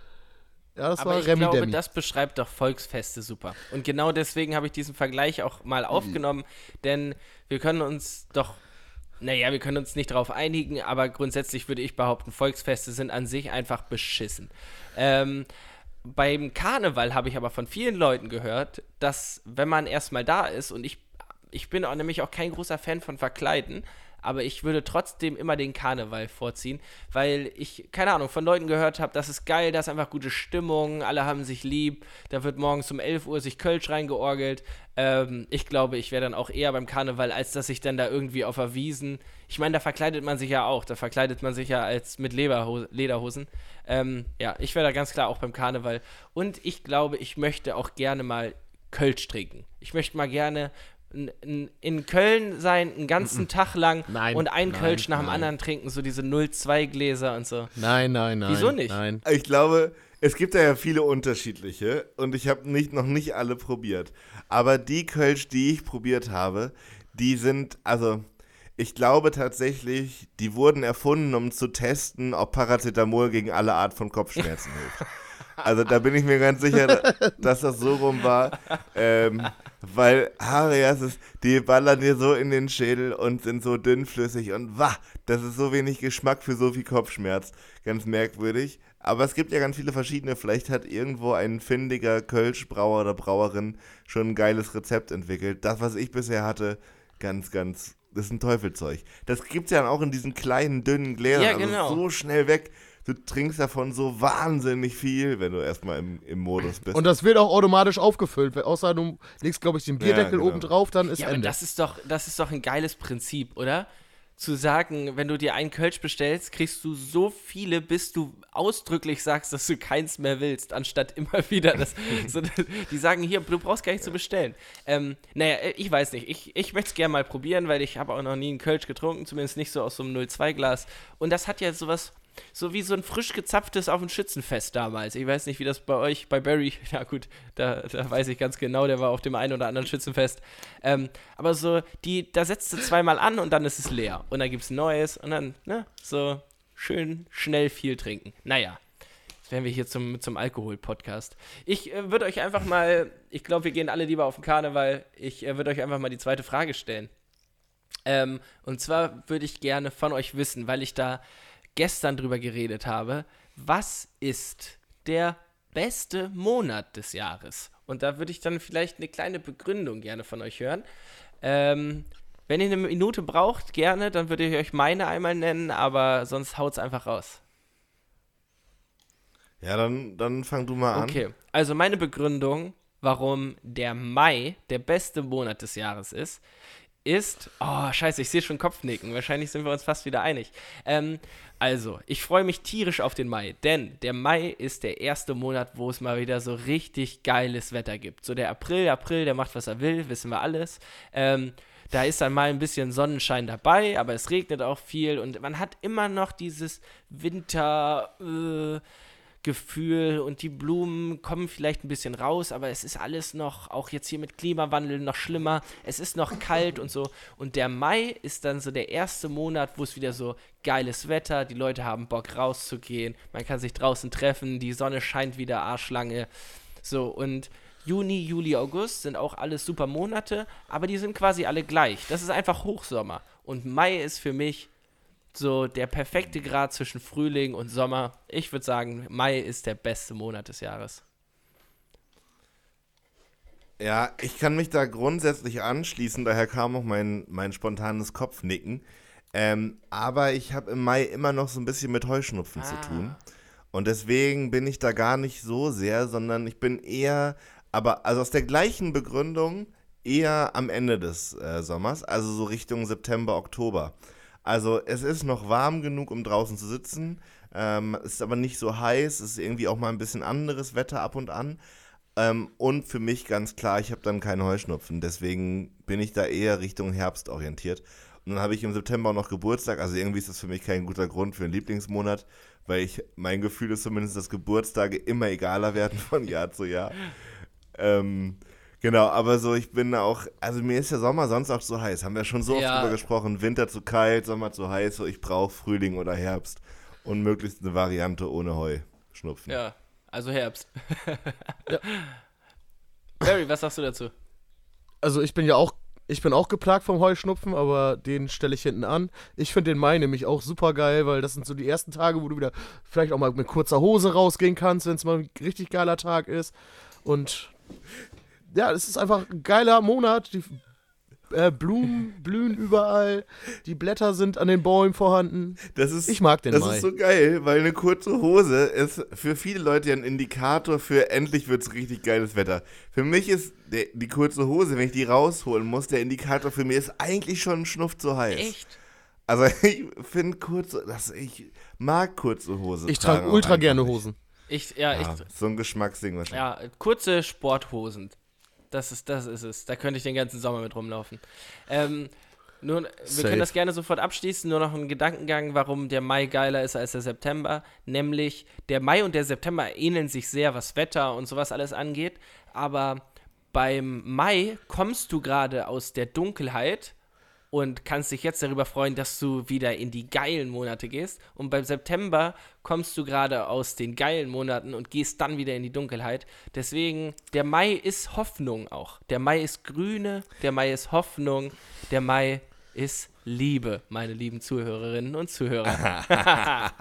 Ja, das Aber war ich Remi glaube, Demi. das beschreibt doch Volksfeste super. Und genau deswegen habe ich diesen Vergleich auch mal aufgenommen, denn wir können uns doch, naja, wir können uns nicht darauf einigen, aber grundsätzlich würde ich behaupten, Volksfeste sind an sich einfach beschissen. Ähm, beim Karneval habe ich aber von vielen Leuten gehört, dass wenn man erstmal da ist und ich, ich bin auch nämlich auch kein großer Fan von Verkleiden, aber ich würde trotzdem immer den Karneval vorziehen, weil ich, keine Ahnung, von Leuten gehört habe, das ist geil, da ist einfach gute Stimmung, alle haben sich lieb, da wird morgens um 11 Uhr sich Kölsch reingeorgelt. Ähm, ich glaube, ich wäre dann auch eher beim Karneval, als dass ich dann da irgendwie auf der Wiesen, ich meine, da verkleidet man sich ja auch, da verkleidet man sich ja als mit Leberho Lederhosen. Ähm, ja, ich wäre da ganz klar auch beim Karneval. Und ich glaube, ich möchte auch gerne mal Kölsch trinken. Ich möchte mal gerne in Köln sein, einen ganzen Tag lang Nein, und ein nein, Kölsch nach dem nein. anderen trinken, so diese 0,2 Gläser und so. Nein, nein, nein. Wieso nicht? Nein. Ich glaube, es gibt da ja viele unterschiedliche und ich habe nicht, noch nicht alle probiert. Aber die Kölsch, die ich probiert habe, die sind, also ich glaube tatsächlich, die wurden erfunden, um zu testen, ob Paracetamol gegen alle Art von Kopfschmerzen hilft. Also da bin ich mir ganz sicher, dass das so rum war. Ähm, weil Harias ist, die ballern dir so in den Schädel und sind so dünnflüssig und wah, das ist so wenig Geschmack für so viel Kopfschmerz. Ganz merkwürdig. Aber es gibt ja ganz viele verschiedene. Vielleicht hat irgendwo ein findiger Kölschbrauer oder Brauerin schon ein geiles Rezept entwickelt. Das, was ich bisher hatte, ganz, ganz, das ist ein Teufelzeug. Das gibt's ja dann auch in diesen kleinen, dünnen Gläsern. Ja, also genau. so schnell weg. Du trinkst davon so wahnsinnig viel, wenn du erstmal im, im Modus bist. Und das wird auch automatisch aufgefüllt. weil- Außer du legst, glaube ich, den Bierdeckel genau. oben drauf, dann ist Ja, aber Ende. das ist doch, das ist doch ein geiles Prinzip, oder? Zu sagen, wenn du dir einen Kölsch bestellst, kriegst du so viele, bis du ausdrücklich sagst, dass du keins mehr willst, anstatt immer wieder das. so, die sagen hier, du brauchst gar nicht zu bestellen. Ähm, naja, äh, ich weiß nicht. Ich, ich möchte es gerne mal probieren, weil ich habe auch noch nie einen Kölsch getrunken, zumindest nicht so aus so einem 02-Glas. Und das hat ja sowas. So wie so ein frisch gezapftes auf dem Schützenfest damals. Ich weiß nicht, wie das bei euch, bei Barry, ja gut, da, da weiß ich ganz genau, der war auf dem einen oder anderen Schützenfest. Ähm, aber so, die, da setzt du zweimal an und dann ist es leer. Und dann gibt es Neues und dann, ne, so schön schnell viel trinken. Naja, jetzt wären wir hier zum, zum Alkohol-Podcast. Ich äh, würde euch einfach mal, ich glaube, wir gehen alle lieber auf den Karneval. Ich äh, würde euch einfach mal die zweite Frage stellen. Ähm, und zwar würde ich gerne von euch wissen, weil ich da gestern drüber geredet habe, was ist der beste Monat des Jahres? Und da würde ich dann vielleicht eine kleine Begründung gerne von euch hören. Ähm, wenn ihr eine Minute braucht, gerne, dann würde ich euch meine einmal nennen, aber sonst haut's einfach raus. ja, dann, dann fang du mal an. Okay, also meine Begründung, warum der Mai der beste Monat des Jahres ist, ist, oh scheiße, ich sehe schon Kopfnicken, wahrscheinlich sind wir uns fast wieder einig. Ähm, also, ich freue mich tierisch auf den Mai, denn der Mai ist der erste Monat, wo es mal wieder so richtig geiles Wetter gibt. So der April, April, der macht, was er will, wissen wir alles. Ähm, da ist dann mal ein bisschen Sonnenschein dabei, aber es regnet auch viel und man hat immer noch dieses Winter, äh, Gefühl und die Blumen kommen vielleicht ein bisschen raus, aber es ist alles noch, auch jetzt hier mit Klimawandel, noch schlimmer. Es ist noch kalt und so. Und der Mai ist dann so der erste Monat, wo es wieder so geiles Wetter, die Leute haben Bock rauszugehen, man kann sich draußen treffen, die Sonne scheint wieder arschlange. So, und Juni, Juli, August sind auch alles super Monate, aber die sind quasi alle gleich. Das ist einfach Hochsommer. Und Mai ist für mich so der perfekte Grad zwischen Frühling und Sommer. Ich würde sagen, Mai ist der beste Monat des Jahres. Ja, ich kann mich da grundsätzlich anschließen, daher kam auch mein, mein spontanes Kopfnicken. Ähm, aber ich habe im Mai immer noch so ein bisschen mit Heuschnupfen zu tun. Und deswegen bin ich da gar nicht so sehr, sondern ich bin eher, aber also aus der gleichen Begründung, eher am Ende des äh, Sommers, also so Richtung September, Oktober. Also es ist noch warm genug, um draußen zu sitzen. Ähm, es ist aber nicht so heiß, es ist irgendwie auch mal ein bisschen anderes Wetter ab und an. Ähm, und für mich ganz klar, ich habe dann keinen Heuschnupfen. Deswegen bin ich da eher Richtung Herbst orientiert. Und dann habe ich im September auch noch Geburtstag. Also irgendwie ist das für mich kein guter Grund für einen Lieblingsmonat, weil ich mein Gefühl ist zumindest, dass Geburtstage immer egaler werden von Jahr zu Jahr. Ähm, genau, aber so, ich bin auch, also mir ist der Sommer sonst auch zu heiß. Haben wir schon so oft Ja. drüber gesprochen. Winter zu kalt, Sommer zu heiß. So, ich brauche Frühling oder Herbst. Und möglichst eine Variante ohne Heuschnupfen. Ja, Also Herbst. Barry, was sagst du dazu? Also ich bin ja auch, ich bin auch geplagt vom Heuschnupfen, aber den stelle ich hinten an. Ich finde den Mai nämlich auch super geil, weil das sind so die ersten Tage, wo du wieder vielleicht auch mal mit kurzer Hose rausgehen kannst, wenn es mal ein richtig geiler Tag ist. Und ja, es ist einfach ein geiler Monat. Die äh, Blumen blühen überall, die Blätter sind an den Bäumen vorhanden. Das ist, Ich mag den Das Mai. ist so geil, weil eine kurze Hose ist für viele Leute ja ein Indikator für endlich wird es richtig geiles Wetter. Für mich ist der, die kurze Hose, wenn ich die rausholen muss, der Indikator für mich ist eigentlich schon ein Schnuff zu heiß. Echt? Also ich finde kurze, das, ich mag kurze Hose. Ich trage ultra gerne. Hosen. Ich, ja, Ja, ich, so ein Geschmacksding wahrscheinlich. ja, kurze Sporthosen. Das ist, das ist es. Da könnte ich den ganzen Sommer mit rumlaufen. Ähm, nur, wir Safe. können das gerne sofort abschließen. Nur noch ein Gedankengang, warum der Mai geiler ist als der September. Nämlich, der Mai und der September ähneln sich sehr, was Wetter und sowas alles angeht. Aber beim Mai kommst du gerade aus der Dunkelheit und kannst dich jetzt darüber freuen, dass du wieder in die geilen Monate gehst. Und beim September kommst du gerade aus den geilen Monaten und gehst dann wieder in die Dunkelheit. Deswegen, der Mai ist Hoffnung auch. Der Mai ist Grüne, der Mai ist Hoffnung, der Mai ist Liebe, meine lieben Zuhörerinnen und Zuhörer.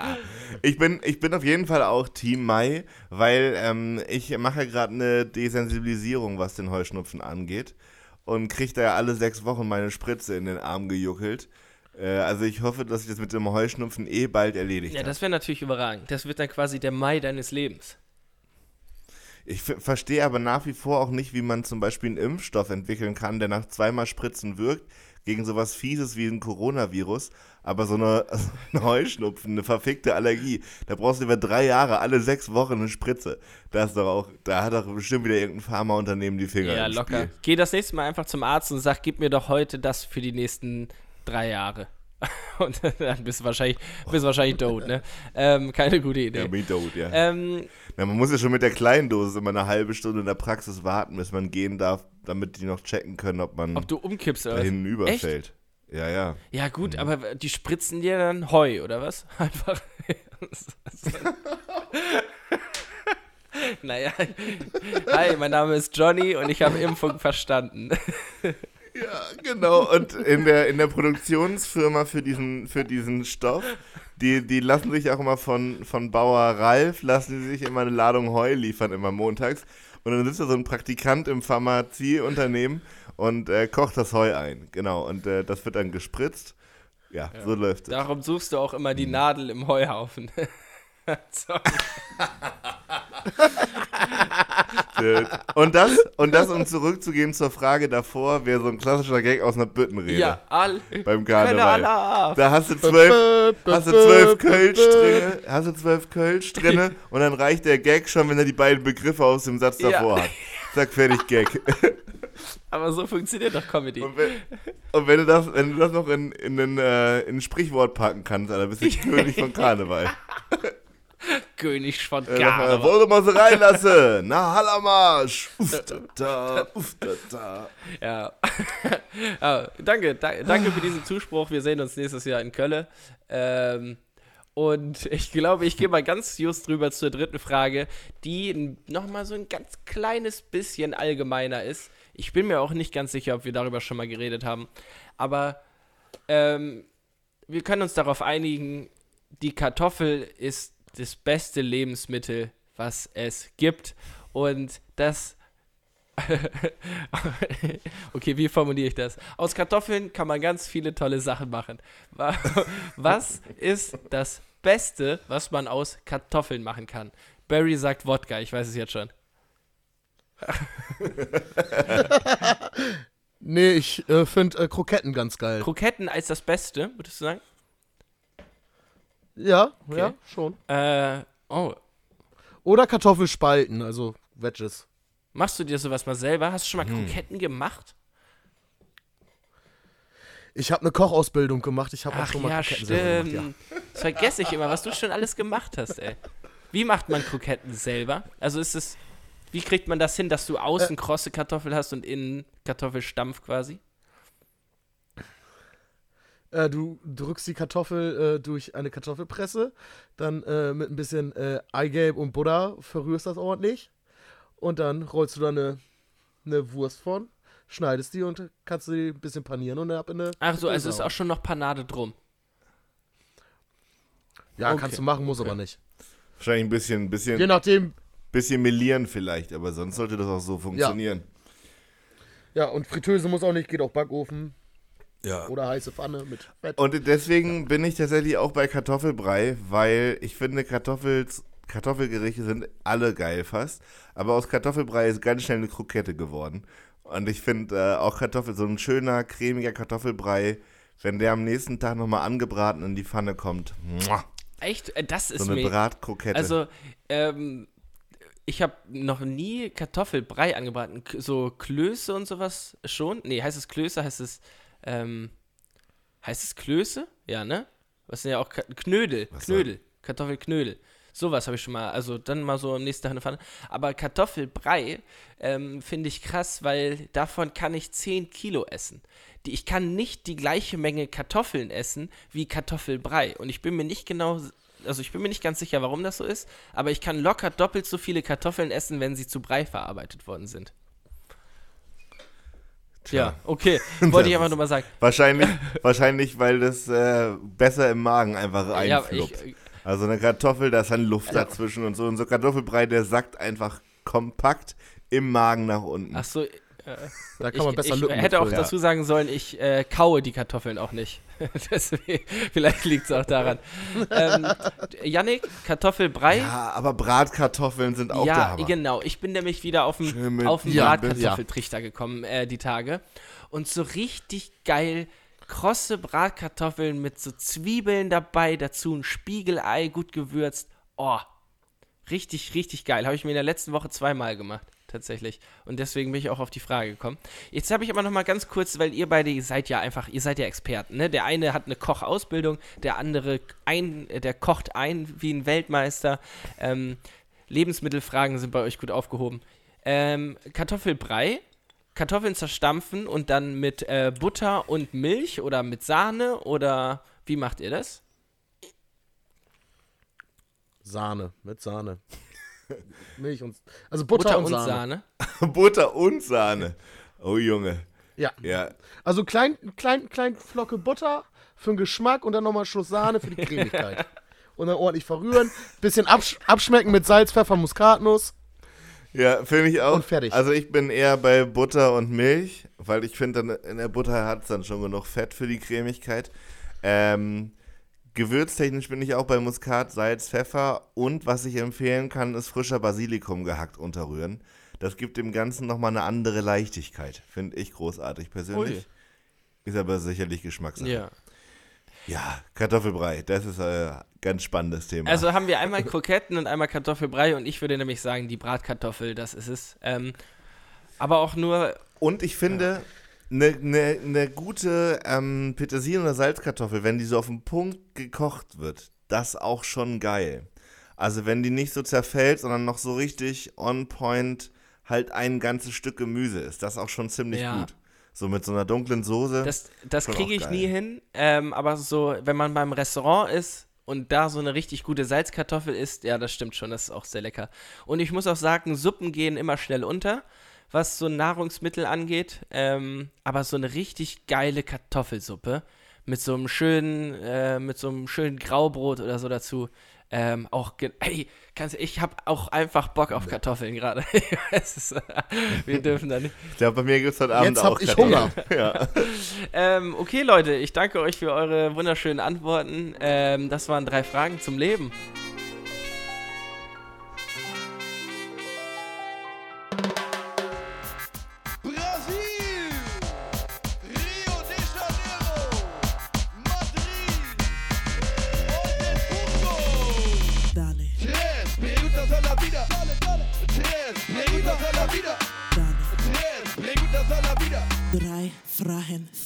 Ich bin, ich bin auf jeden Fall auch Team Mai, weil ähm, ich mache gerade eine Desensibilisierung, was den Heuschnupfen angeht. Und kriege da ja alle sechs Wochen meine Spritze in den Arm gejuckelt. Äh, also ich hoffe, dass ich das mit dem Heuschnupfen eh bald erledigt ja, habe. das wäre natürlich überragend. Das wird dann quasi der Mai deines Lebens. Ich verstehe aber nach wie vor auch nicht, wie man zum Beispiel einen Impfstoff entwickeln kann, der nach zweimal Spritzen wirkt, gegen sowas Fieses wie ein Coronavirus, aber so eine, so ein Heuschnupfen, eine verfickte Allergie, da brauchst du über drei Jahre, alle sechs Wochen eine Spritze. Das ist doch auch, da hat doch bestimmt wieder irgendein Pharmaunternehmen die Finger Ja, locker. Spiel. Geh das nächste Mal einfach zum Arzt und sag, gib mir doch heute das für die nächsten drei Jahre. Und dann bist du wahrscheinlich, bist du wahrscheinlich tot, ne? Ähm, keine gute Idee. Ja, me tot, ja. ähm, Na, man muss ja schon mit der kleinen Dosis immer eine halbe Stunde in der Praxis warten, bis man gehen darf, damit die noch checken können, ob man ob du umkippst oder da was? hinten überfällt. Ja, ja. Ja, gut, aber die spritzen dir dann Heu, oder was? Einfach. naja. Hi, mein Name ist Johnny und ich habe Impfung verstanden. Ja, genau. Und in der, in der Produktionsfirma für diesen, für diesen Stoff, die, die lassen sich auch immer von, von Bauer Ralf, lassen sie sich immer eine Ladung Heu liefern, immer montags. Und dann sitzt da so ein Praktikant im Pharmazieunternehmen und äh, kocht das Heu ein. Genau. Und äh, das wird dann gespritzt. Ja, so läuft es. Darum suchst du auch immer die Nadel im Heuhaufen. Sorry. Und das, und das, um zurückzugehen zur Frage davor, wäre so ein klassischer Gag aus einer Büttenrede. Ja, all. Beim Karneval. Da hast du zwölf, hast du zwölf Kölsch drinne, hast du zwölf Kölsch drinne und dann reicht der Gag schon, wenn er die beiden Begriffe aus dem Satz Ja. davor hat. Zack, fertig, Gag. Aber so funktioniert doch Comedy. Und wenn, und wenn du das, wenn du das noch in, in, ein, äh, in ein Sprichwort packen kannst, dann bist du König von Karneval. König von Äh, noch mal, Karneval. Wollte mal so reinlassen. Na, Hallamarsch. Uff, da, da, uff, da, da. Ja. ja danke, da, danke für diesen Zuspruch. Wir sehen uns nächstes Jahr in Köln. Ähm, und ich glaube, ich gehe mal ganz just drüber zur dritten Frage, die nochmal so ein ganz kleines bisschen allgemeiner ist. Ich bin mir auch nicht ganz sicher, ob wir darüber schon mal geredet haben. Aber ähm, wir können uns darauf einigen, die Kartoffel ist das beste Lebensmittel, was es gibt. Und das okay, wie formuliere ich das? Aus Kartoffeln kann man ganz viele tolle Sachen machen. Wa- Was ist das Beste, was man aus Kartoffeln machen kann? Barry sagt Wodka, ich weiß es jetzt schon. Nee, ich äh, finde äh, Kroketten ganz geil. Kroketten als das Beste, würdest du sagen? Ja, ja, schon. Äh, oh. Oder Kartoffelspalten, also Wedges. Machst du dir sowas mal selber? Hast du schon mal Kroketten gemacht? Ich habe eine Kochausbildung gemacht. Ich habe auch schon mal ja, Kroketten selber stimmt. gemacht. Das vergesse ich immer, was du schon alles gemacht hast, ey. Wie macht man Kroketten selber? Also ist es, wie kriegt man das hin, dass du außen krosse Kartoffel hast und innen Kartoffelstampf quasi? Äh, du drückst die Kartoffel äh, durch eine Kartoffelpresse, dann äh, mit ein bisschen äh, Eigelb und Butter verrührst das ordentlich und dann rollst du da eine, eine Wurst von, schneidest die und kannst sie ein bisschen panieren und dann ab in eine Ach so, also Fritteuse ist auch schon noch Panade drum. Ja, okay. kannst du machen, muss aber nicht. Wahrscheinlich ein bisschen, Je bisschen, nachdem, bisschen melieren vielleicht, aber sonst sollte das auch so funktionieren. ja, und Fritteuse muss auch nicht, geht auch Backofen Ja. oder heiße Pfanne mit Fett. Und deswegen bin ich tatsächlich auch bei Kartoffelbrei, weil ich finde, Kartoffels, Kartoffelgerichte sind alle geil fast. Aber aus Kartoffelbrei ist ganz schnell eine Krokette geworden. Und ich finde äh, auch Kartoffel, so ein schöner, cremiger Kartoffelbrei, wenn der am nächsten Tag nochmal angebraten in die Pfanne kommt. Muah, Echt? Äh, Das ist so eine. Bratkrokette. Also, ähm, ich habe noch nie Kartoffelbrei angebraten. So Klöße und sowas schon? Nee, heißt es Klöße? Heißt es, ähm, heißt es Klöße? Ja, ne? Was sind ja auch Ka Knödel. Was Knödel. Kartoffelknödel. Sowas habe ich schon mal, also dann mal so am nächsten Tag eine Pfanne. Aber Kartoffelbrei ähm, finde ich krass, weil davon kann ich 10 Kilo essen. Die, ich kann nicht die gleiche Menge Kartoffeln essen wie Kartoffelbrei. Und ich bin mir nicht genau, also ich bin mir nicht ganz sicher, warum das so ist, aber ich kann locker doppelt so viele Kartoffeln essen, wenn sie zu Brei verarbeitet worden sind. Ja, okay. Wollte ich einfach nur mal sagen. wahrscheinlich, wahrscheinlich, weil das äh, besser im Magen einfach Ja, einfluppt. ich, Also eine Kartoffel, da ist dann Luft dazwischen und so. Und so Kartoffelbrei, der sackt einfach kompakt im Magen nach unten. ach so, äh, Da kann man ich, besser ich Lücken hätte auch mitfüllen. dazu sagen sollen, ich äh, kaue die Kartoffeln auch nicht. Deswegen, vielleicht liegt es auch daran. ähm, Yannick, Kartoffelbrei. Ja, aber Bratkartoffeln sind auch ja, Hammer. genau. Ich bin nämlich wieder auf den den Ja, Bratkartoffeltrichter gekommen, äh, die Tage. Und so richtig geil krosse Bratkartoffeln mit so Zwiebeln dabei, dazu ein Spiegelei, gut gewürzt. Oh, richtig, richtig geil. Habe ich mir in der letzten Woche zweimal gemacht, tatsächlich. Und deswegen bin ich auch auf die Frage gekommen. Jetzt habe ich aber noch mal ganz kurz, weil ihr beide, ihr seid ja einfach, ihr seid ja Experten, ne? Der eine hat eine Kochausbildung, der andere ein, der kocht ein wie ein Weltmeister. Ähm, Lebensmittelfragen sind bei euch gut aufgehoben. Ähm, Kartoffelbrei, Kartoffeln zerstampfen und dann mit äh, Butter und Milch oder mit Sahne oder wie macht ihr das? Sahne, mit Sahne. Milch und. Also Butter, Butter und, und Sahne. Sahne. Butter und Sahne. Oh Junge. Ja. Ja. Also klein, klein, klein Flocke Butter für den Geschmack und dann nochmal einen Schuss Sahne für die Cremigkeit. und dann ordentlich verrühren. Bisschen absch abschmecken mit Salz, Pfeffer, Muskatnuss. Ja, finde ich auch. Und fertig. Also ich bin eher bei Butter und Milch, weil ich finde, dann in der Butter hat es dann schon genug Fett für die Cremigkeit. Ähm, gewürztechnisch bin ich auch bei Muskat, Salz, Pfeffer und was ich empfehlen kann, ist frischer Basilikum gehackt unterrühren. Das gibt dem Ganzen nochmal eine andere Leichtigkeit. Finde ich großartig persönlich. Ist aber sicherlich Geschmackssache. Ja. Ja, Kartoffelbrei, das ist ein ganz spannendes Thema. Also haben wir einmal Kroketten und einmal Kartoffelbrei und ich würde nämlich sagen, die Bratkartoffel, das ist es. Ähm, aber auch nur, Und ich finde, eine ne, ne gute ähm, Petersilien- oder Salzkartoffel, wenn die so auf den Punkt gekocht wird, das auch schon geil. Also wenn die nicht so zerfällt, sondern noch so richtig on point halt ein ganzes Stück Gemüse ist, das auch schon ziemlich Ja. gut. So mit so einer dunklen Soße. das, das kriege ich geil. nie hin. Ähm, aber so, wenn man beim Restaurant ist und da so eine richtig gute Salzkartoffel isst, ja, das stimmt schon, das ist auch sehr lecker. Und ich muss auch sagen, Suppen gehen immer schnell unter, was so Nahrungsmittel angeht. Ähm, aber so eine richtig geile Kartoffelsuppe mit so einem schönen, äh, mit so einem schönen Graubrot oder so dazu. Ähm, auch, ey, kannst, ich habe auch einfach Bock auf Kartoffeln gerade. Wir dürfen da nicht. ich glaube, bei mir gibt es heute Abend Jetzt hab auch ich Kartoffeln. Hunger. Ja. Ähm, okay, Leute, ich danke euch für eure wunderschönen Antworten. Ähm, das waren drei Fragen zum Leben.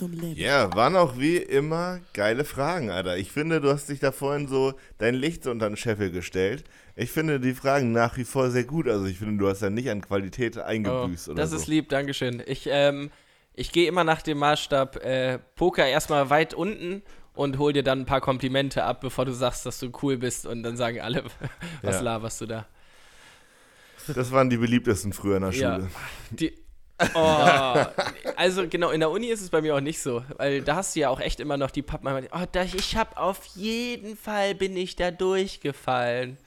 Zum Leben. Ja, waren auch wie immer geile Fragen, Alter. Ich finde, du hast dich da vorhin so dein Licht unter den Scheffel gestellt. Ich finde die Fragen nach wie vor sehr gut. Also ich finde, du hast ja nicht an Qualität Oh, eingebüßt oder das so. ist lieb, Dankeschön. Ich, ähm, ich gehe immer nach dem Maßstab äh, Poker erstmal weit unten und hol dir dann ein paar Komplimente ab, bevor du sagst, dass du cool bist und dann sagen alle, was Ja. laberst du da? Das waren die beliebtesten früher in der Ja. Schule. Die, oh, also genau, in der Uni ist es bei mir auch nicht so, weil da hast du ja auch echt immer noch die Pappen, oh, da, ich hab auf jeden Fall bin ich da durchgefallen.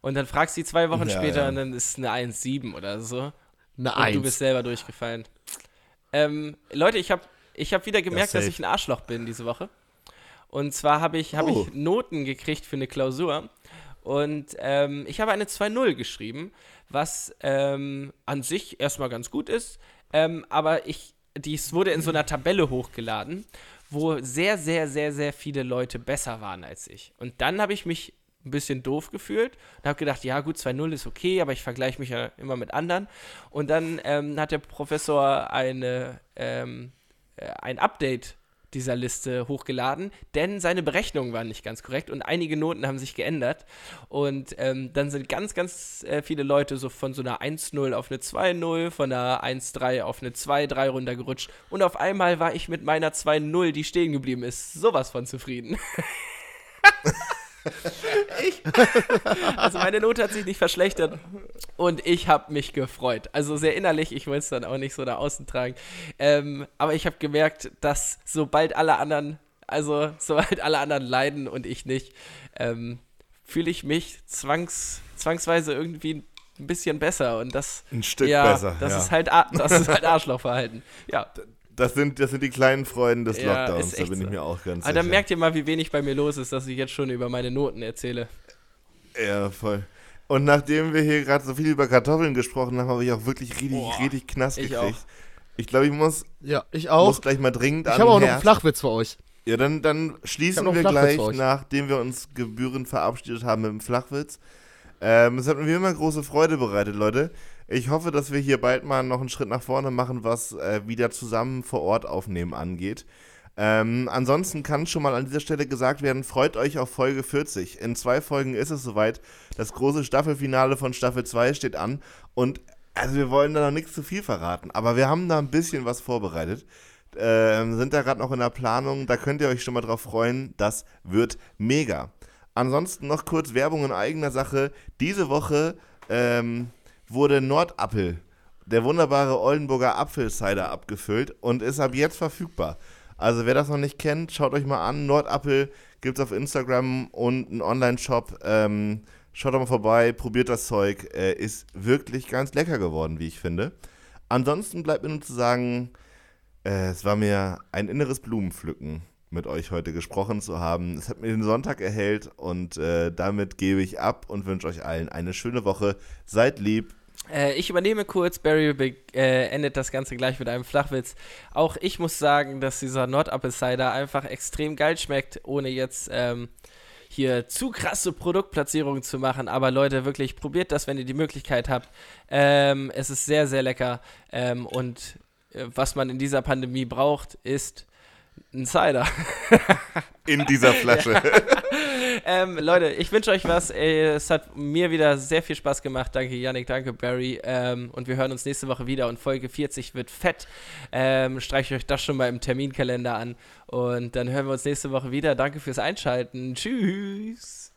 Und dann fragst du die zwei Wochen Ja, später ja. und dann ist es eine 1,7 oder so. Eine Und Eins. du bist selber durchgefallen. Ähm, Leute, ich habe ich hab wieder gemerkt, dass safe. ich ein Arschloch bin diese Woche. Und zwar habe ich, hab Oh. ich Noten gekriegt für eine Klausur. Und ähm, ich habe eine 2-0 geschrieben, was ähm, an sich erstmal ganz gut ist. Ähm, aber ich, dies wurde in so einer Tabelle hochgeladen, wo sehr, sehr, sehr, sehr viele Leute besser waren als ich. Und dann habe ich mich ein bisschen doof gefühlt und habe gedacht, ja gut, 2-0 ist okay, aber ich vergleiche mich ja immer mit anderen. Und dann ähm, hat der Professor eine, ähm, äh, ein Update dieser Liste hochgeladen, denn seine Berechnungen waren nicht ganz korrekt und einige Noten haben sich geändert. Und ähm, dann sind ganz, ganz äh, viele Leute so von so einer 1-0 auf eine 2-0, von einer 1-3 auf eine 2-3 runtergerutscht. Und auf einmal war ich mit meiner 2-0, die stehen geblieben ist, sowas von zufrieden. ich, also meine Note hat sich nicht verschlechtert und ich habe mich gefreut. Also sehr innerlich, ich wollte es dann auch nicht so nach außen tragen. Ähm, aber ich habe gemerkt, dass sobald alle anderen, also sobald alle anderen leiden und ich nicht, ähm, fühle ich mich zwangs, zwangsweise irgendwie ein bisschen besser und das Ein Stück ja, besser. Das ja. ist halt das ist halt Arschlochverhalten. Ja. Das, sind, das sind die kleinen Freuden des Ja, Lockdowns, da bin ich so. mir auch ganz Aber dann sicher. merkt ihr mal, wie wenig bei mir los ist, dass ich jetzt schon über meine Noten erzähle. Ja, voll. Und nachdem wir hier gerade so viel über Kartoffeln gesprochen haben, habe ich auch wirklich richtig, Boah, richtig Knast ich gekriegt. auch. Ich glaube, ich muss, Ja, ich auch. muss gleich mal dringend Ich habe auch noch einen. Flachwitz für euch. Ja, dann, dann Ich schließen wir gleich, nachdem wir uns gebührend verabschiedet haben mit dem Flachwitz. Ähm, es hat mir immer große Freude bereitet, Leute. Ich hoffe, dass wir hier bald mal noch einen Schritt nach vorne machen, was äh, wieder zusammen vor Ort aufnehmen angeht. Ähm, ansonsten kann schon mal an dieser Stelle gesagt werden, freut euch auf Folge 40. In zwei Folgen ist es soweit. Das große Staffelfinale von Staffel 2 steht an. Und also wir wollen da noch nichts zu viel verraten, aber wir haben da ein bisschen was vorbereitet. Ähm, sind da gerade noch in der Planung. Da könnt ihr euch schon mal drauf freuen. Das wird mega. Ansonsten noch kurz Werbung in eigener Sache. Diese Woche ähm, wurde Nordappel, der wunderbare Oldenburger Apfelcider, abgefüllt und ist ab jetzt verfügbar. Also wer das noch nicht kennt, schaut euch mal an. Nordappel gibt es auf Instagram und einen Online-Shop. Ähm, schaut doch mal vorbei, probiert das Zeug. Äh, ist wirklich ganz lecker geworden, wie ich finde. Ansonsten bleibt mir nur zu sagen, äh, es war mir ein inneres Blumenpflücken, mit euch heute gesprochen zu haben. Es hat mir den Sonntag erhellt und äh, damit gebe ich ab und wünsche euch allen eine schöne Woche. Seid lieb. Äh, ich übernehme kurz, Barry be- äh, endet das Ganze gleich mit einem Flachwitz. Auch ich muss sagen, dass dieser Nordapple-Cider einfach extrem geil schmeckt, ohne jetzt ähm, hier zu krasse Produktplatzierungen zu machen. Aber Leute, wirklich, probiert das, wenn ihr die Möglichkeit habt. Ähm, es ist sehr, sehr lecker. Ähm, und äh, was man in dieser Pandemie braucht, ist ein Cider. In dieser Flasche. ähm, Leute, ich wünsche euch was. Es hat mir wieder sehr viel Spaß gemacht. Danke, Yannick, danke, Barry. Ähm, und wir hören uns nächste Woche wieder. Und Folge 40 wird fett. Ähm, streicht euch das schon mal im Terminkalender an. Und dann hören wir uns nächste Woche wieder. Danke fürs Einschalten. Tschüss.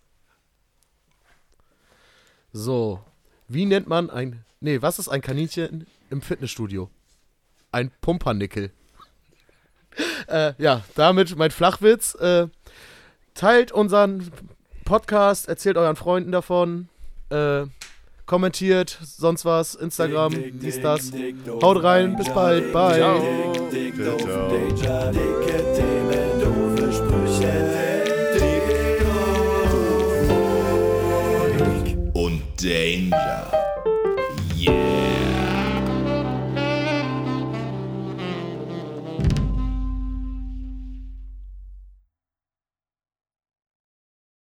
So, wie nennt man ein. Nee, was ist ein Kaninchen im Fitnessstudio? Ein Pumpernickel. äh, ja, damit mein Flachwitz. Äh, teilt unseren Podcast, erzählt euren Freunden davon. Äh, kommentiert, sonst was, Instagram, dies, das. Haut rein, bis bald, bye. Ciao. Dick, Ciao, doof, ciao. Danger, dicke Themen, doofe Sprüche. Dick, doof, und Danger.